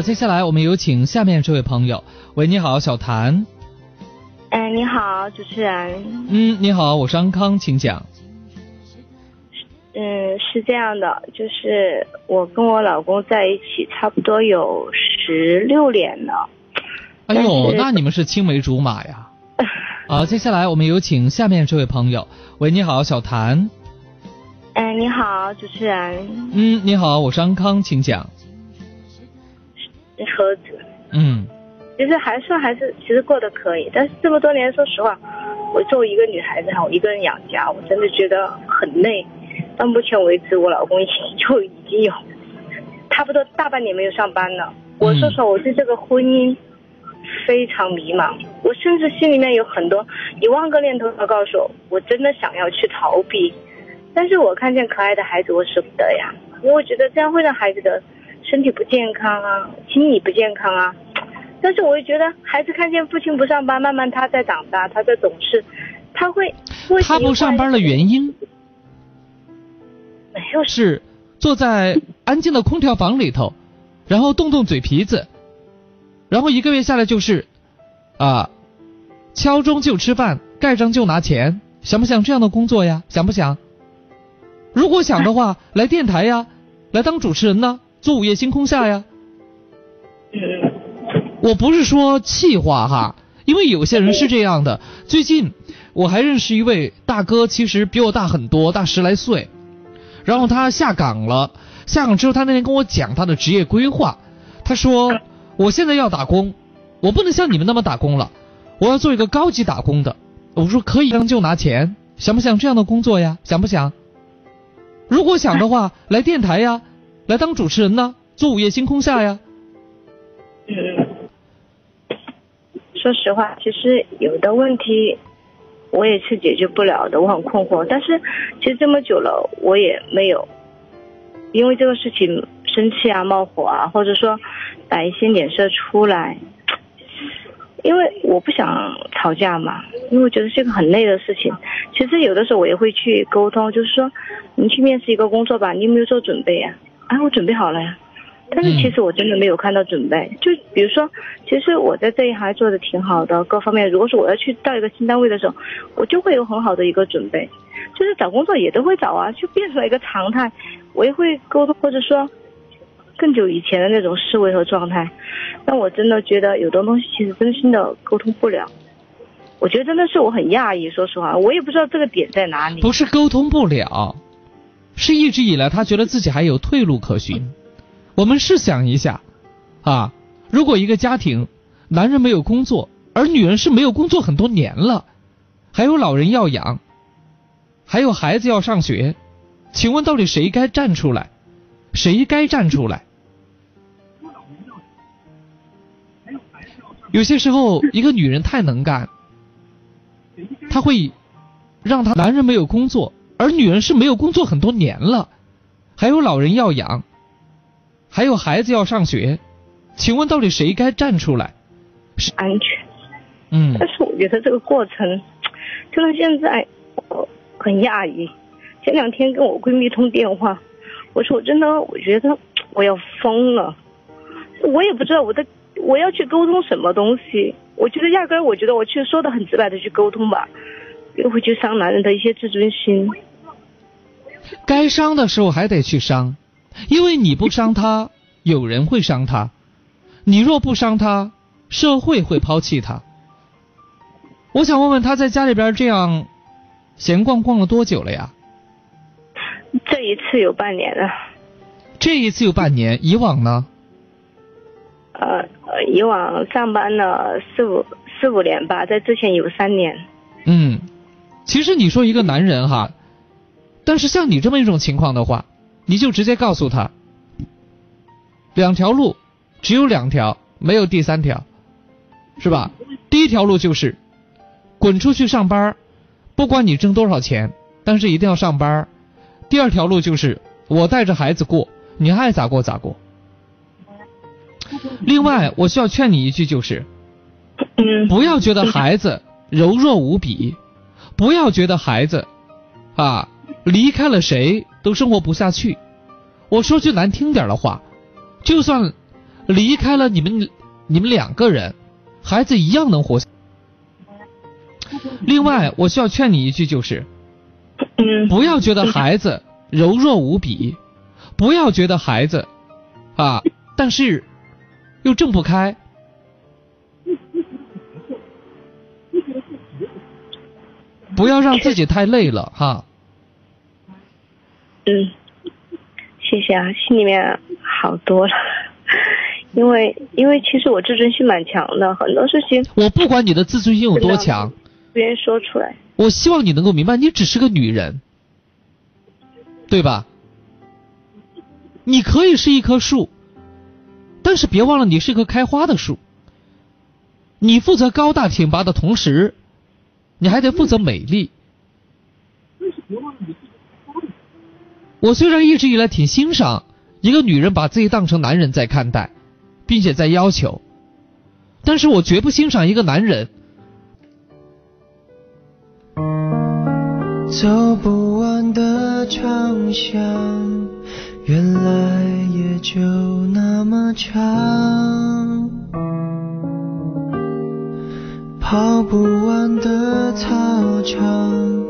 接下来我们有请下面这位朋友。喂，你好，小谭。哎，你好，主持人。嗯，你好，我是安康，请讲。嗯，是这样的，就是我跟我老公在一起差不多有十六年了。哎呦，那你们是青梅竹马呀。好，接下来我们有请下面这位朋友。喂，你好，小谭。哎，你好，主持人。嗯，你好，我是安康，请讲。盒子，嗯，其实还算还是其实过得可以，但是这么多年，说实话，我作为一个女孩子哈，我一个人养家，我真的觉得很累。到目前为止，我老公已经就已经有差不多大半年没有上班了。我说实话，我对这个婚姻非常迷茫，我甚至心里面有很多一万个念头要告诉我，我真的想要去逃避，但是我看见可爱的孩子，我舍不得呀，因为我觉得这样会让孩子的。身体不健康啊，心理不健康啊，但是我又觉得孩子看见父亲不上班，慢慢他在长大，他在懂事，他会。他不上班的原因？没有。是坐在安静的空调房里头，然后动动嘴皮子，然后一个月下来就是，啊，敲钟就吃饭，盖章就拿钱，想不想这样的工作呀？想不想？如果想的话，来电台呀，来当主持人呢？做午夜星空下呀，我不是说气话哈，因为有些人是这样的。最近我还认识一位大哥，其实比我大很多，大十来岁。然后他下岗了，下岗之后他那天跟我讲他的职业规划。他说：“我现在要打工，我不能像你们那么打工了，我要做一个高级打工的。”我说：“可以，就拿钱，想不想这样的工作呀？想不想？如果想的话，来电台呀。”来当主持人呢？做午夜星空下呀？嗯，说实话，其实有的问题我也是解决不了的，我很困惑。但是其实这么久了，我也没有因为这个事情生气啊、冒火啊，或者说摆一些脸色出来。因为我不想吵架嘛，因为我觉得是个很累的事情。其实有的时候我也会去沟通，就是说你去面试一个工作吧，你有没有做准备啊？哎，我准备好了呀，但是其实我真的没有看到准备。就比如说，其实我在这一行做的挺好的，各方面。如果说我要去到一个新单位的时候，我就会有很好的一个准备。就是找工作也都会找啊，就变成了一个常态。我也会沟通，或者说更久以前的那种思维和状态。但我真的觉得有的东西其实真心的沟通不了。我觉得真的是我很讶异，说实话，我也不知道这个点在哪里。不是沟通不了。是一直以来，他觉得自己还有退路可循。我们试想一下，啊，如果一个家庭，男人没有工作，而女人是没有工作很多年了，还有老人要养，还有孩子要上学，请问到底谁该站出来？谁该站出来？有些时候，一个女人太能干，她会让她男人没有工作，而女人是没有工作很多年了，还有老人要养，还有孩子要上学。请问，到底谁该站出来？是安全。嗯。但是我觉得这个过程，就到现在，我很讶异。前两天跟我闺蜜通电话，我说我真的，我觉得我要疯了。我也不知道我的我要去沟通什么东西。我觉得压根儿，我觉得我去说的很直白的去沟通吧，又会去伤男人的一些自尊心。该伤的时候还得去伤，因为你不伤他，有人会伤他；你若不伤他，社会会抛弃他。我想问问他在家里边这样闲逛逛了多久了呀？这一次有半年了。这一次有半年，以往呢？呃呃，以往上班了四五四五年吧，在之前有三年。嗯，其实你说一个男人哈，但是像你这么一种情况的话，你就直接告诉他，两条路，只有两条，没有第三条，是吧？第一条路就是滚出去上班，不管你挣多少钱，但是一定要上班。第二条路就是我带着孩子过，你爱咋过咋过。另外，我需要劝你一句，就是，不要觉得孩子柔弱无比，不要觉得孩子，啊，离开了谁都生活不下去。我说句难听点的话，就算离开了你们，你们两个人，孩子一样能活。另外，我需要劝你一句，就是，不要觉得孩子柔弱无比，不要觉得孩子，啊，但是。又挣不开，不要让自己太累了哈。嗯，谢谢啊，心里面好多了。因为因为其实我自尊心蛮强的，很多事情。我不管你的自尊心有多强，不愿意说出来。我希望你能够明白，你只是个女人，对吧？你可以是一棵树。但是别忘了，你是棵开花的树。你负责高大挺拔的同时，你还得负责美丽。我虽然一直以来挺欣赏一个女人把自己当成男人在看待，并且在要求，但是我绝不欣赏一个男人。走不完的长巷。原来也就那么长，跑不完的操场，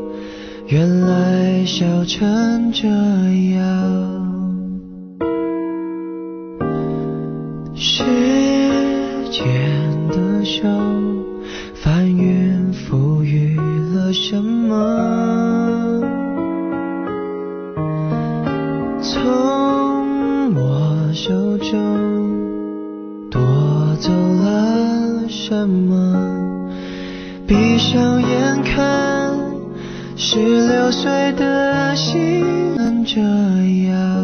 原来笑成这样。时间的手翻云覆雨了什么？从我手中夺走了什么？闭上眼看，十六岁的心这样。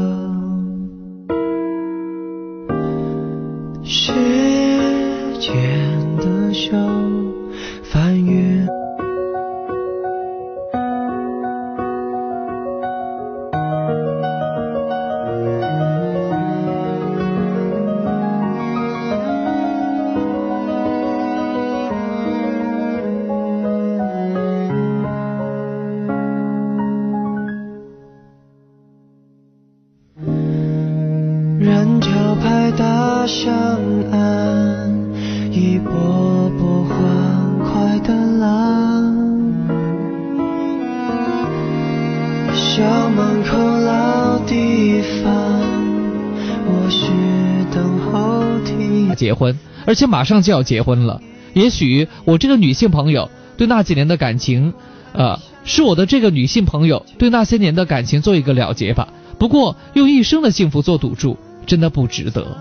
且马上就要结婚了。也许我这个女性朋友对那几年的感情，呃，是我的这个女性朋友对那些年的感情做一个了结吧。不过用一生的幸福做赌注，真的不值得。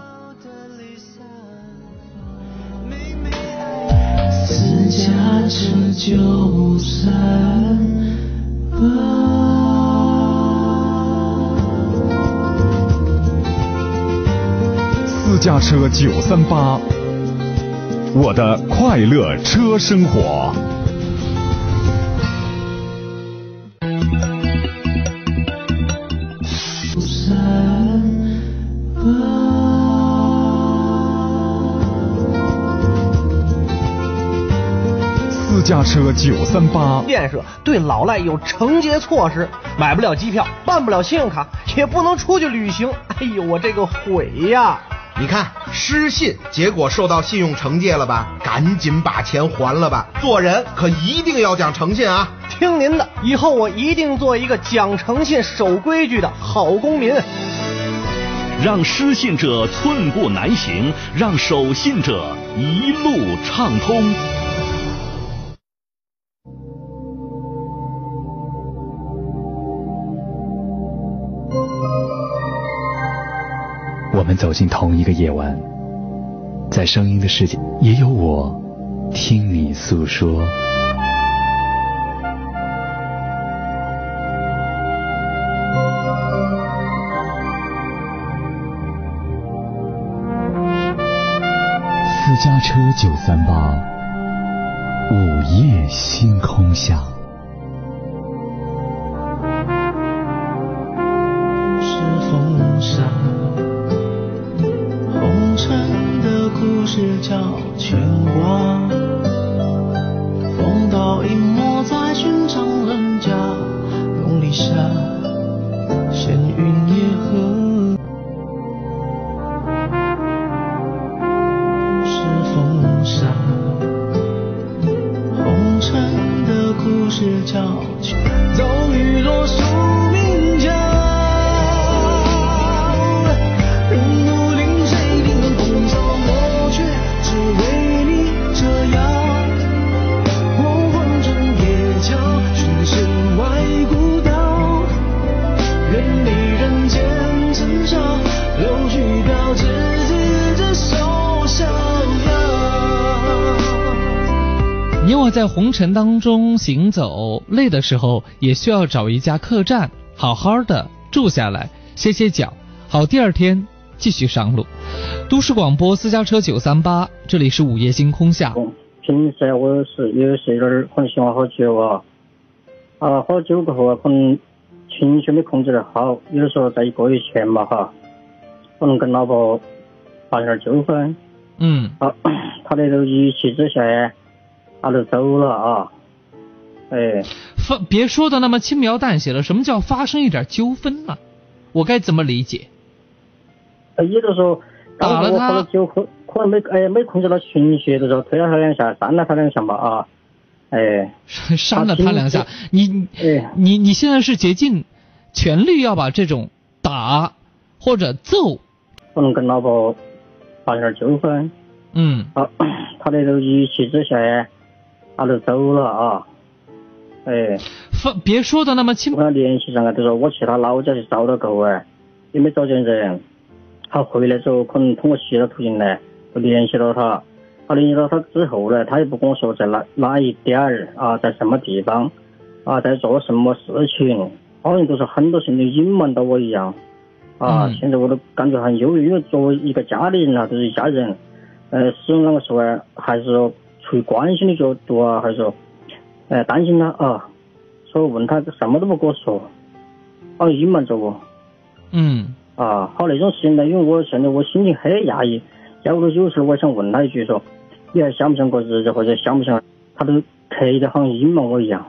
私家车九三八。私家车九三八，我的快乐车生活。私家车九三八，建设对老赖有惩戒措施，买不了机票，办不了信用卡，也不能出去旅行。哎呦，我这个悔呀！你看失信，结果受到信用惩戒了吧？赶紧把钱还了吧！做人可一定要讲诚信啊！听您的，以后我一定做一个讲诚信、守规矩的好公民。让失信者寸步难行，让守信者一路畅通。我们走进同一个夜晚，在声音的世界，也有我听你诉说。私家车九三八，午夜星空下。的故事在红尘当中行走，累的时候也需要找一家客栈，好好的住下来，歇歇脚，好第二天继续上路。都市广播私家车九三八，这里是午夜星空下。平时我是有时有点儿很喜欢喝酒啊，啊，喝酒过后啊，可能情绪没控制得好，有的时候在一个月前嘛哈，可能跟老婆发生点纠纷，嗯，啊，他那种一气之下，他就走了啊，哎，发别说的那么轻描淡写了，什么叫发生一点纠纷呢？我该怎么理解？呃有的时候当时我喝了酒，可可能没哎没控制到情绪的时候，推了他两下，扇了他两下嘛啊，哎，扇了他两下，你哎。你你现在是竭尽全力要把这种打或者揍，不能跟老婆发生点纠纷，嗯，啊，他那种一气之下，他就走了啊，哎，发别说的那么轻，我跟他联系上了，就说我去他老家去找他过哎，也没找见人，他回来之后可能通过其他途径呢，就联系到他，他联系到他之后呢，他也不跟我说在哪哪一点儿啊，在什么地方啊，在做什么事情，好像都是很多事情都隐瞒到我一样。啊，现在我都感觉很忧郁，因为作为一个家里人啊，都是一家人，呃，始终啷个时候啊，还是说出于关心的角度啊，还是说，呃，担心他啊，所以问他什么都不跟我说，好像隐瞒着我。嗯。啊，好那种事情呢，因为我现在我心情很压抑，要不有时候我想问他一句说，你还想不想过日子，或者想不想，他都刻意的好像隐瞒我一样。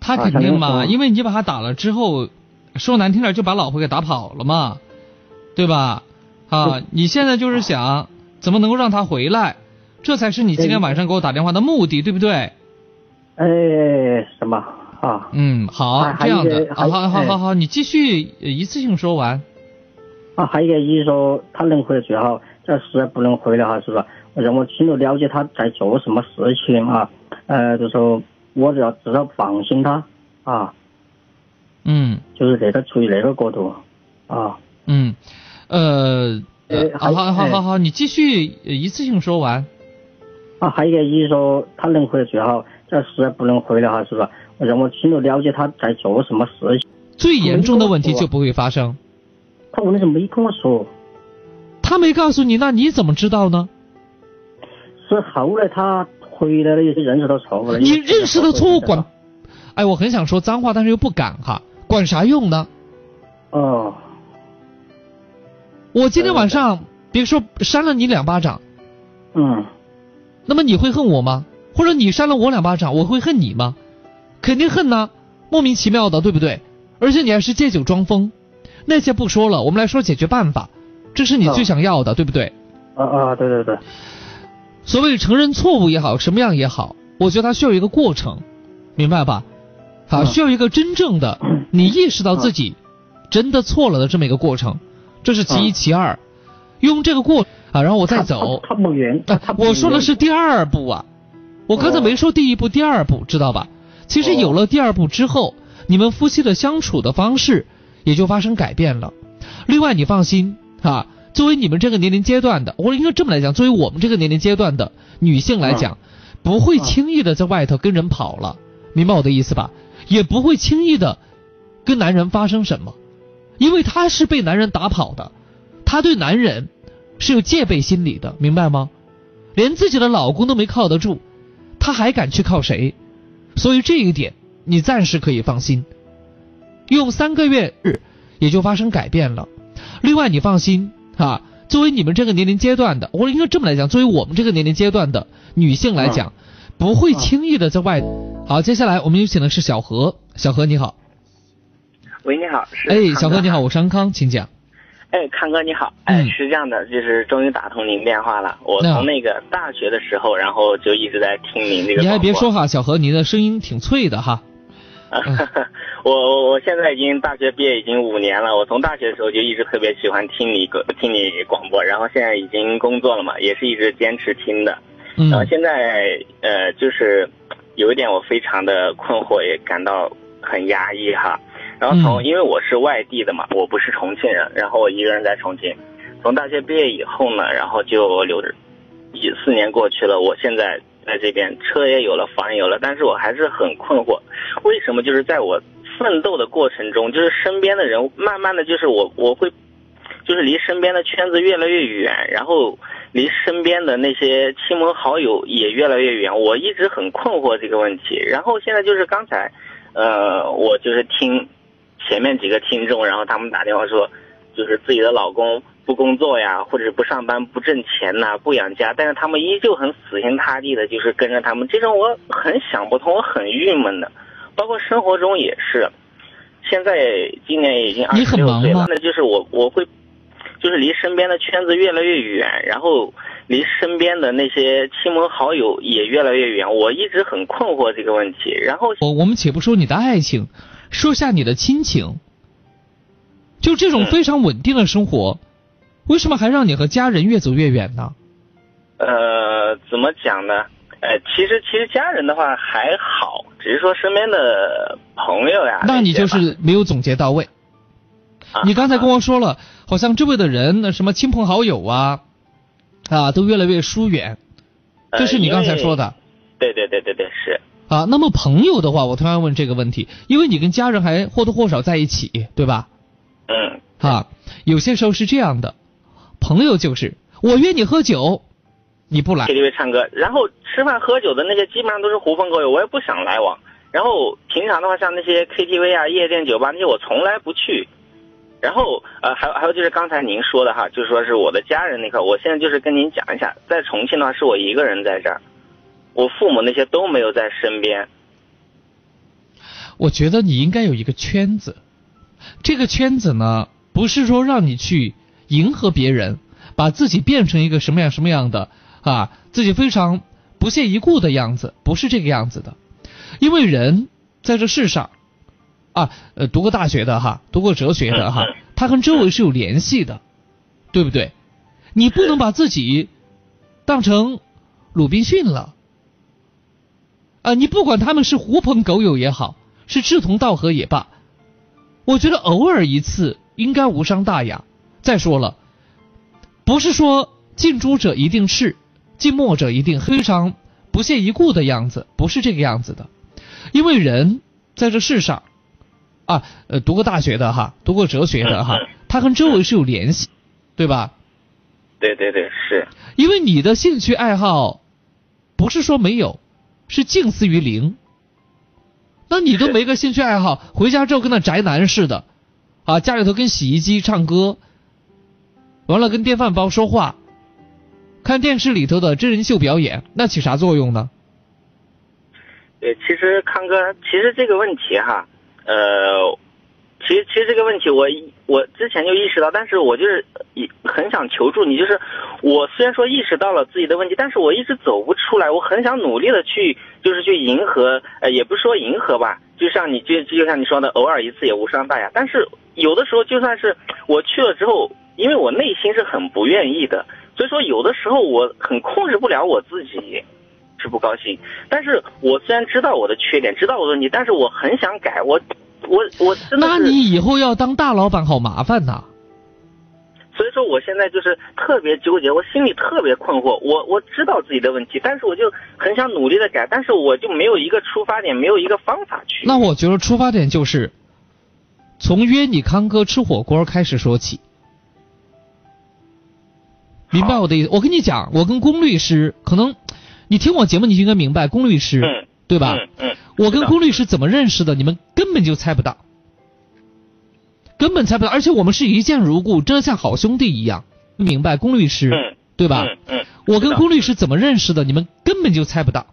他肯定嘛，因为你把他打了之后。说难听点，就把老婆给打跑了嘛，对吧？啊，你现在就是想怎么能够让他回来，这才是你今天晚上给我打电话的目的，对不对？哎，什么啊？嗯，好，这样的，好好好好好，你继续一次性说完。啊，还有一个意思说他能回来最好，这实在不能回来哈，是吧？让我清楚了解他在做什么事情啊，呃，就说我就要至少放心他啊。嗯，就是这个处于那个角度啊。嗯，呃，好好好好好，你继续一次性说完。啊，还有一个意思说他能回来最好，这实在不能回来哈，是吧？让我清楚了解他在做什么事情。最严重的问题就不会发生。他问题是没跟我说。他没告诉你，那你怎么知道呢？是后来他回来了，也是认识到错误了。你认识到错误管，哎，我很想说脏话，但是又不敢哈，管啥用呢？哦，我今天晚上别说扇了你两巴掌，嗯，那么你会恨我吗？或者你扇了我两巴掌，我会恨你吗？肯定恨呐，莫名其妙的，对不对？而且你还是借酒装疯，那些不说了，我们来说解决办法，这是你最想要的，对不对？啊啊，对对对。所谓承认错误也好，什么样也好，我觉得它需要一个过程，明白吧？啊，需要一个真正的你意识到自己真的错了的这么一个过程，这是其一其二。用这个过啊，然后我再走。他不远。我说的是第二步啊，我刚才没说第一步、第二步，知道吧？其实有了第二步之后，你们夫妻的相处的方式也就发生改变了。另外，你放心啊。作为你们这个年龄阶段的，我应该这么来讲，作为我们这个年龄阶段的女性来讲，不会轻易的在外头跟人跑了，明白我的意思吧？也不会轻易的跟男人发生什么，因为她是被男人打跑的，她对男人是有戒备心理的，明白吗？连自己的老公都没靠得住，她还敢去靠谁？所以这一点你暂时可以放心，用三个月日也就发生改变了。另外，你放心。啊，作为你们这个年龄阶段的，我应该这么来讲，作为我们这个年龄阶段的女性来讲，不会轻易的在外。好，接下来我们有请的是小何，小何你好。喂，你好，是。哎，小何你好，我是安康，请讲。哎，康哥你好，哎，是这样的，就是终于打通您电话了。我从那个大学的时候，然后就一直在听您这个。你还别说哈，小何，你的声音挺脆的哈。我我我现在已经大学毕业已经五年了，我从大学的时候就一直特别喜欢听你歌听你广播，然后现在已经工作了嘛，也是一直坚持听的。然后现在呃就是有一点我非常的困惑，也感到很压抑哈。然后从因为我是外地的嘛，我不是重庆人，然后我一个人在重庆。从大学毕业以后呢，然后就留着，一四年过去了，我现在在这边车也有了，房也有了，但是我还是很困惑，为什么就是在我。奋斗的过程中，就是身边的人慢慢的就是我我会，就是离身边的圈子越来越远，然后离身边的那些亲朋好友也越来越远。我一直很困惑这个问题。然后现在就是刚才，呃，我就是听前面几个听众，然后他们打电话说，就是自己的老公不工作呀，或者是不上班不挣钱呐，不养家，但是他们依旧很死心塌地的，就是跟着他们。这种我很想不通，我很郁闷的。包括生活中也是，现在今年已经二十六岁了，那就是我我会，就是离身边的圈子越来越远，然后离身边的那些亲朋好友也越来越远。我一直很困惑这个问题。然后我我们且不说你的爱情，说下你的亲情。就这种非常稳定的生活，为什么还让你和家人越走越远呢？呃，怎么讲呢？呃，其实其实家人的话还好，只是说身边的朋友呀。那你就是没有总结到位。你刚才跟我说了，好像周围的人，那什么亲朋好友啊，啊，都越来越疏远，这是你刚才说的。对对对对对，是。啊，那么朋友的话，我同样问这个问题，因为你跟家人还或多或少在一起，对吧？嗯。啊，有些时候是这样的，朋友就是我约你喝酒。你不来 KTV 唱歌，然后吃饭喝酒的那些基本上都是狐朋狗友，我也不想来往。然后平常的话，像那些 KTV 啊、夜店、酒吧那些，我从来不去。然后呃，还有还有就是刚才您说的哈，就说是我的家人那块，我现在就是跟您讲一下，在重庆的话是我一个人在这儿，我父母那些都没有在身边。我觉得你应该有一个圈子，这个圈子呢，不是说让你去迎合别人，把自己变成一个什么样什么样的。啊，自己非常不屑一顾的样子，不是这个样子的。因为人在这世上，啊，呃，读过大学的哈，读过哲学的哈，他跟周围是有联系的，对不对？你不能把自己当成鲁滨逊了。啊，你不管他们是狐朋狗友也好，是志同道合也罢，我觉得偶尔一次应该无伤大雅。再说了，不是说近朱者一定赤。近墨者一定非常不屑一顾的样子，不是这个样子的，因为人在这世上，啊，呃，读过大学的哈，读过哲学的哈，他跟周围是有联系，对吧？对对对，是。因为你的兴趣爱好不是说没有，是近似于零。那你都没个兴趣爱好，回家之后跟那宅男似的，啊，家里头跟洗衣机唱歌，完了跟电饭煲说话，看电视里头的真人秀表演，那起啥作用呢？对，其实康哥，其实这个问题哈，呃，其实其实这个问题我我之前就意识到，但是我就是很想求助你，就是我虽然说意识到了自己的问题，但是我一直走不出来，我很想努力的去就是去迎合，呃，也不是说迎合吧，就像你就就像你说的，偶尔一次也无伤大雅。但是有的时候就算是我去了之后，因为我内心是很不愿意的，所以说有的时候我很控制不了我自己。是不高兴，但是我虽然知道我的缺点，知道我的问题，但是我很想改，我我我真的那你以后要当大老板好麻烦呐。所以说我现在就是特别纠结，我心里特别困惑。我我知道自己的问题，但是我就很想努力的改，但是我就没有一个出发点，没有一个方法去。那我觉得出发点就是从约你康哥吃火锅开始说起，明白我的意思？我跟你讲，我跟龚律师可能。你听我节目，你就应该明白龚律师，对吧？嗯，我跟龚律师怎么认识的？你们根本就猜不到，根本猜不到。而且我们是一见如故，真的像好兄弟一样。明白龚律师，对吧？嗯，我跟龚律师怎么认识的？你们根本就猜不到，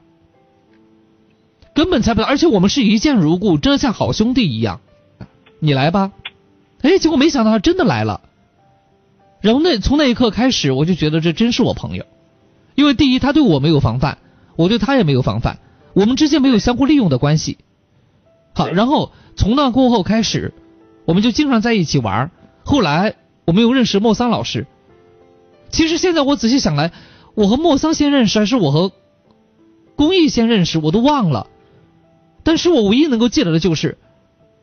根本猜不到。而且我们是一见如故，真的像好兄弟一样。你来吧，哎，结果没想到他真的来了。然后那从那一刻开始，我就觉得这真是我朋友。因为第一，他对我没有防范，我对他也没有防范，我们之间没有相互利用的关系。好，然后从那过后开始，我们就经常在一起玩。后来我们又认识莫桑老师。其实现在我仔细想来，我和莫桑先认识，还是我和公益先认识，我都忘了。但是我唯一能够记得的就是，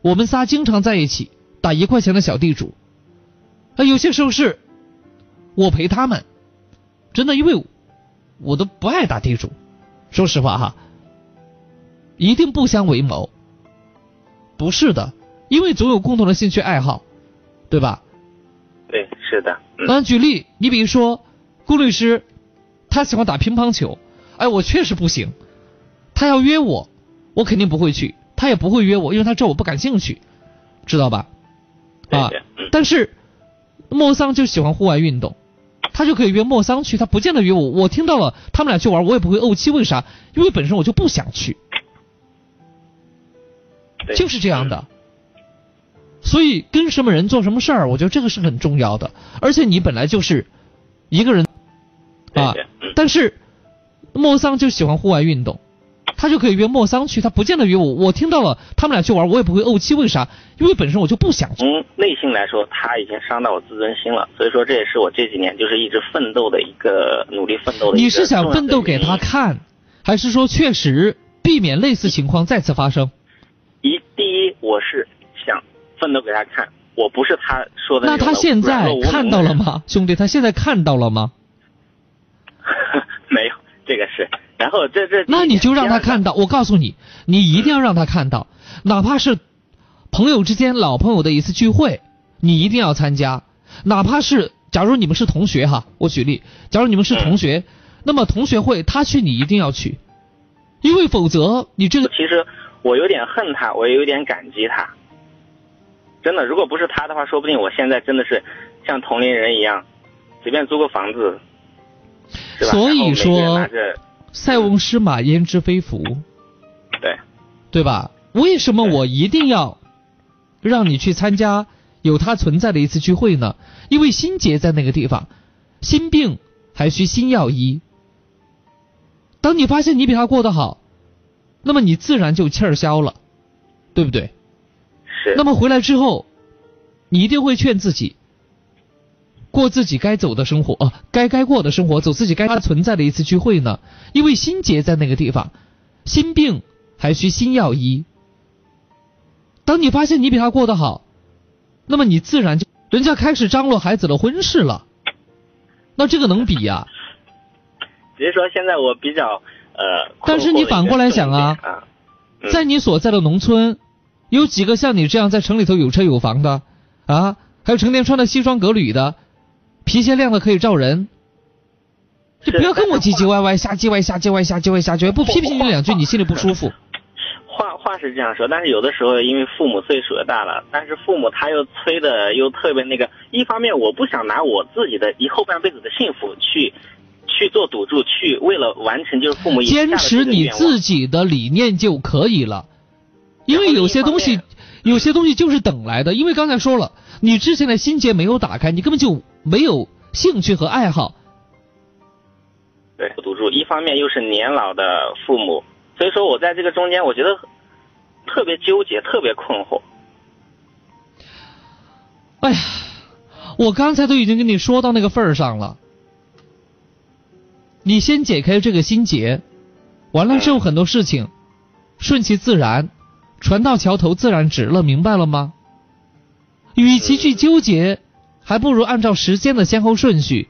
我们仨经常在一起打一块钱的小地主。啊，有些时候是我陪他们，真的，因为。我都不爱打地主，说实话哈，一定不相为谋，不是的，因为总有共同的兴趣爱好，对吧？对，是的。嗯，举例，你比如说，顾律师，他喜欢打乒乓球，哎，我确实不行，他要约我，我肯定不会去，他也不会约我，因为他知道我不感兴趣，知道吧？啊，但是莫桑就喜欢户外运动。他就可以约莫桑去，他不见得约我。我听到了他们俩去玩，我也不会怄气。为啥？因为本身我就不想去，就是这样的。所以跟什么人做什么事儿，我觉得这个是很重要的。而且你本来就是一个人啊，但是莫桑就喜欢户外运动。他就可以约莫桑去，他不见得约我。我听到了他们俩去玩，我也不会怄气。为啥？因为本身我就不想。从内心来说，他已经伤到我自尊心了。所以说，这也是我这几年就是一直奋斗的一个努力奋斗的。你是想奋斗给他看，还是说确实避免类似情况再次发生？一第一，我是想奋斗给他看，我不是他说的那他现在看到了吗，兄弟？他现在看到了吗？没有，这个是。然后这这，那你就让他看到。我告诉你，你一定要让他看到，哪怕是朋友之间老朋友的一次聚会，你一定要参加。哪怕是假如你们是同学哈，我举例，假如你们是同学，那么同学会他去你一定要去，因为否则你这个。其实我有点恨他，我也有点感激他。真的，如果不是他的话，说不定我现在真的是像同龄人一样，随便租个房子，所以说。塞翁失马焉知非福，对，对吧？为什么我一定要让你去参加有他存在的一次聚会呢？因为心结在那个地方，心病还需心药医。当你发现你比他过得好，那么你自然就气儿消了，对不对？是。那么回来之后，你一定会劝自己。过自己该走的生活啊，该该过的生活，走自己该他存在的一次聚会呢？因为心结在那个地方，心病还需心药医。当你发现你比他过得好，那么你自然就人家开始张罗孩子的婚事了。那这个能比呀？比如说现在我比较呃，但是你反过来想啊，在你所在的农村，有几个像你这样在城里头有车有房的啊？还有成天穿的西装革履的？皮鞋亮的可以照人，就不要跟我唧唧歪歪、瞎唧歪、瞎唧歪、瞎唧歪、瞎唧歪，不批评你两句，你心里不舒服。话话是这样说，但是有的时候因为父母岁数也大了，但是父母他又催的又特别那个，一方面我不想拿我自己的以后半辈子的幸福去去做赌注，去为了完成就是父母坚持你自己的理念就可以了，因为有些东西有些东西就是等来的，因为刚才说了，你之前的心结没有打开，你根本就没有兴趣和爱好。对，赌注一方面又是年老的父母。所以说我在这个中间，我觉得特别纠结，特别困惑。哎呀，我刚才都已经跟你说到那个份儿上了，你先解开这个心结，完了之后很多事情顺其自然，船到桥头自然直了，明白了吗？与其去纠结，还不如按照时间的先后顺序，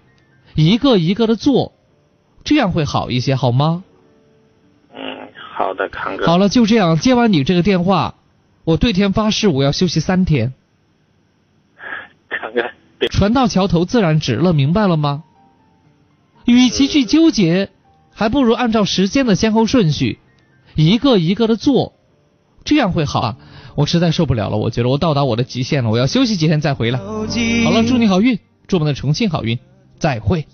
一个一个的做，这样会好一些，好吗？嗯好的，康哥。好了，就这样。接完你这个电话，我对天发誓，我要休息三天。康哥，船到桥头自然直了，明白了吗？与其去纠结，还不如按照时间的先后顺序，一个一个的做，这样会好。啊我实在受不了了，我觉得我到达我的极限了，我要休息几天再回来。好了，祝你好运，祝我们的重庆好运，再会。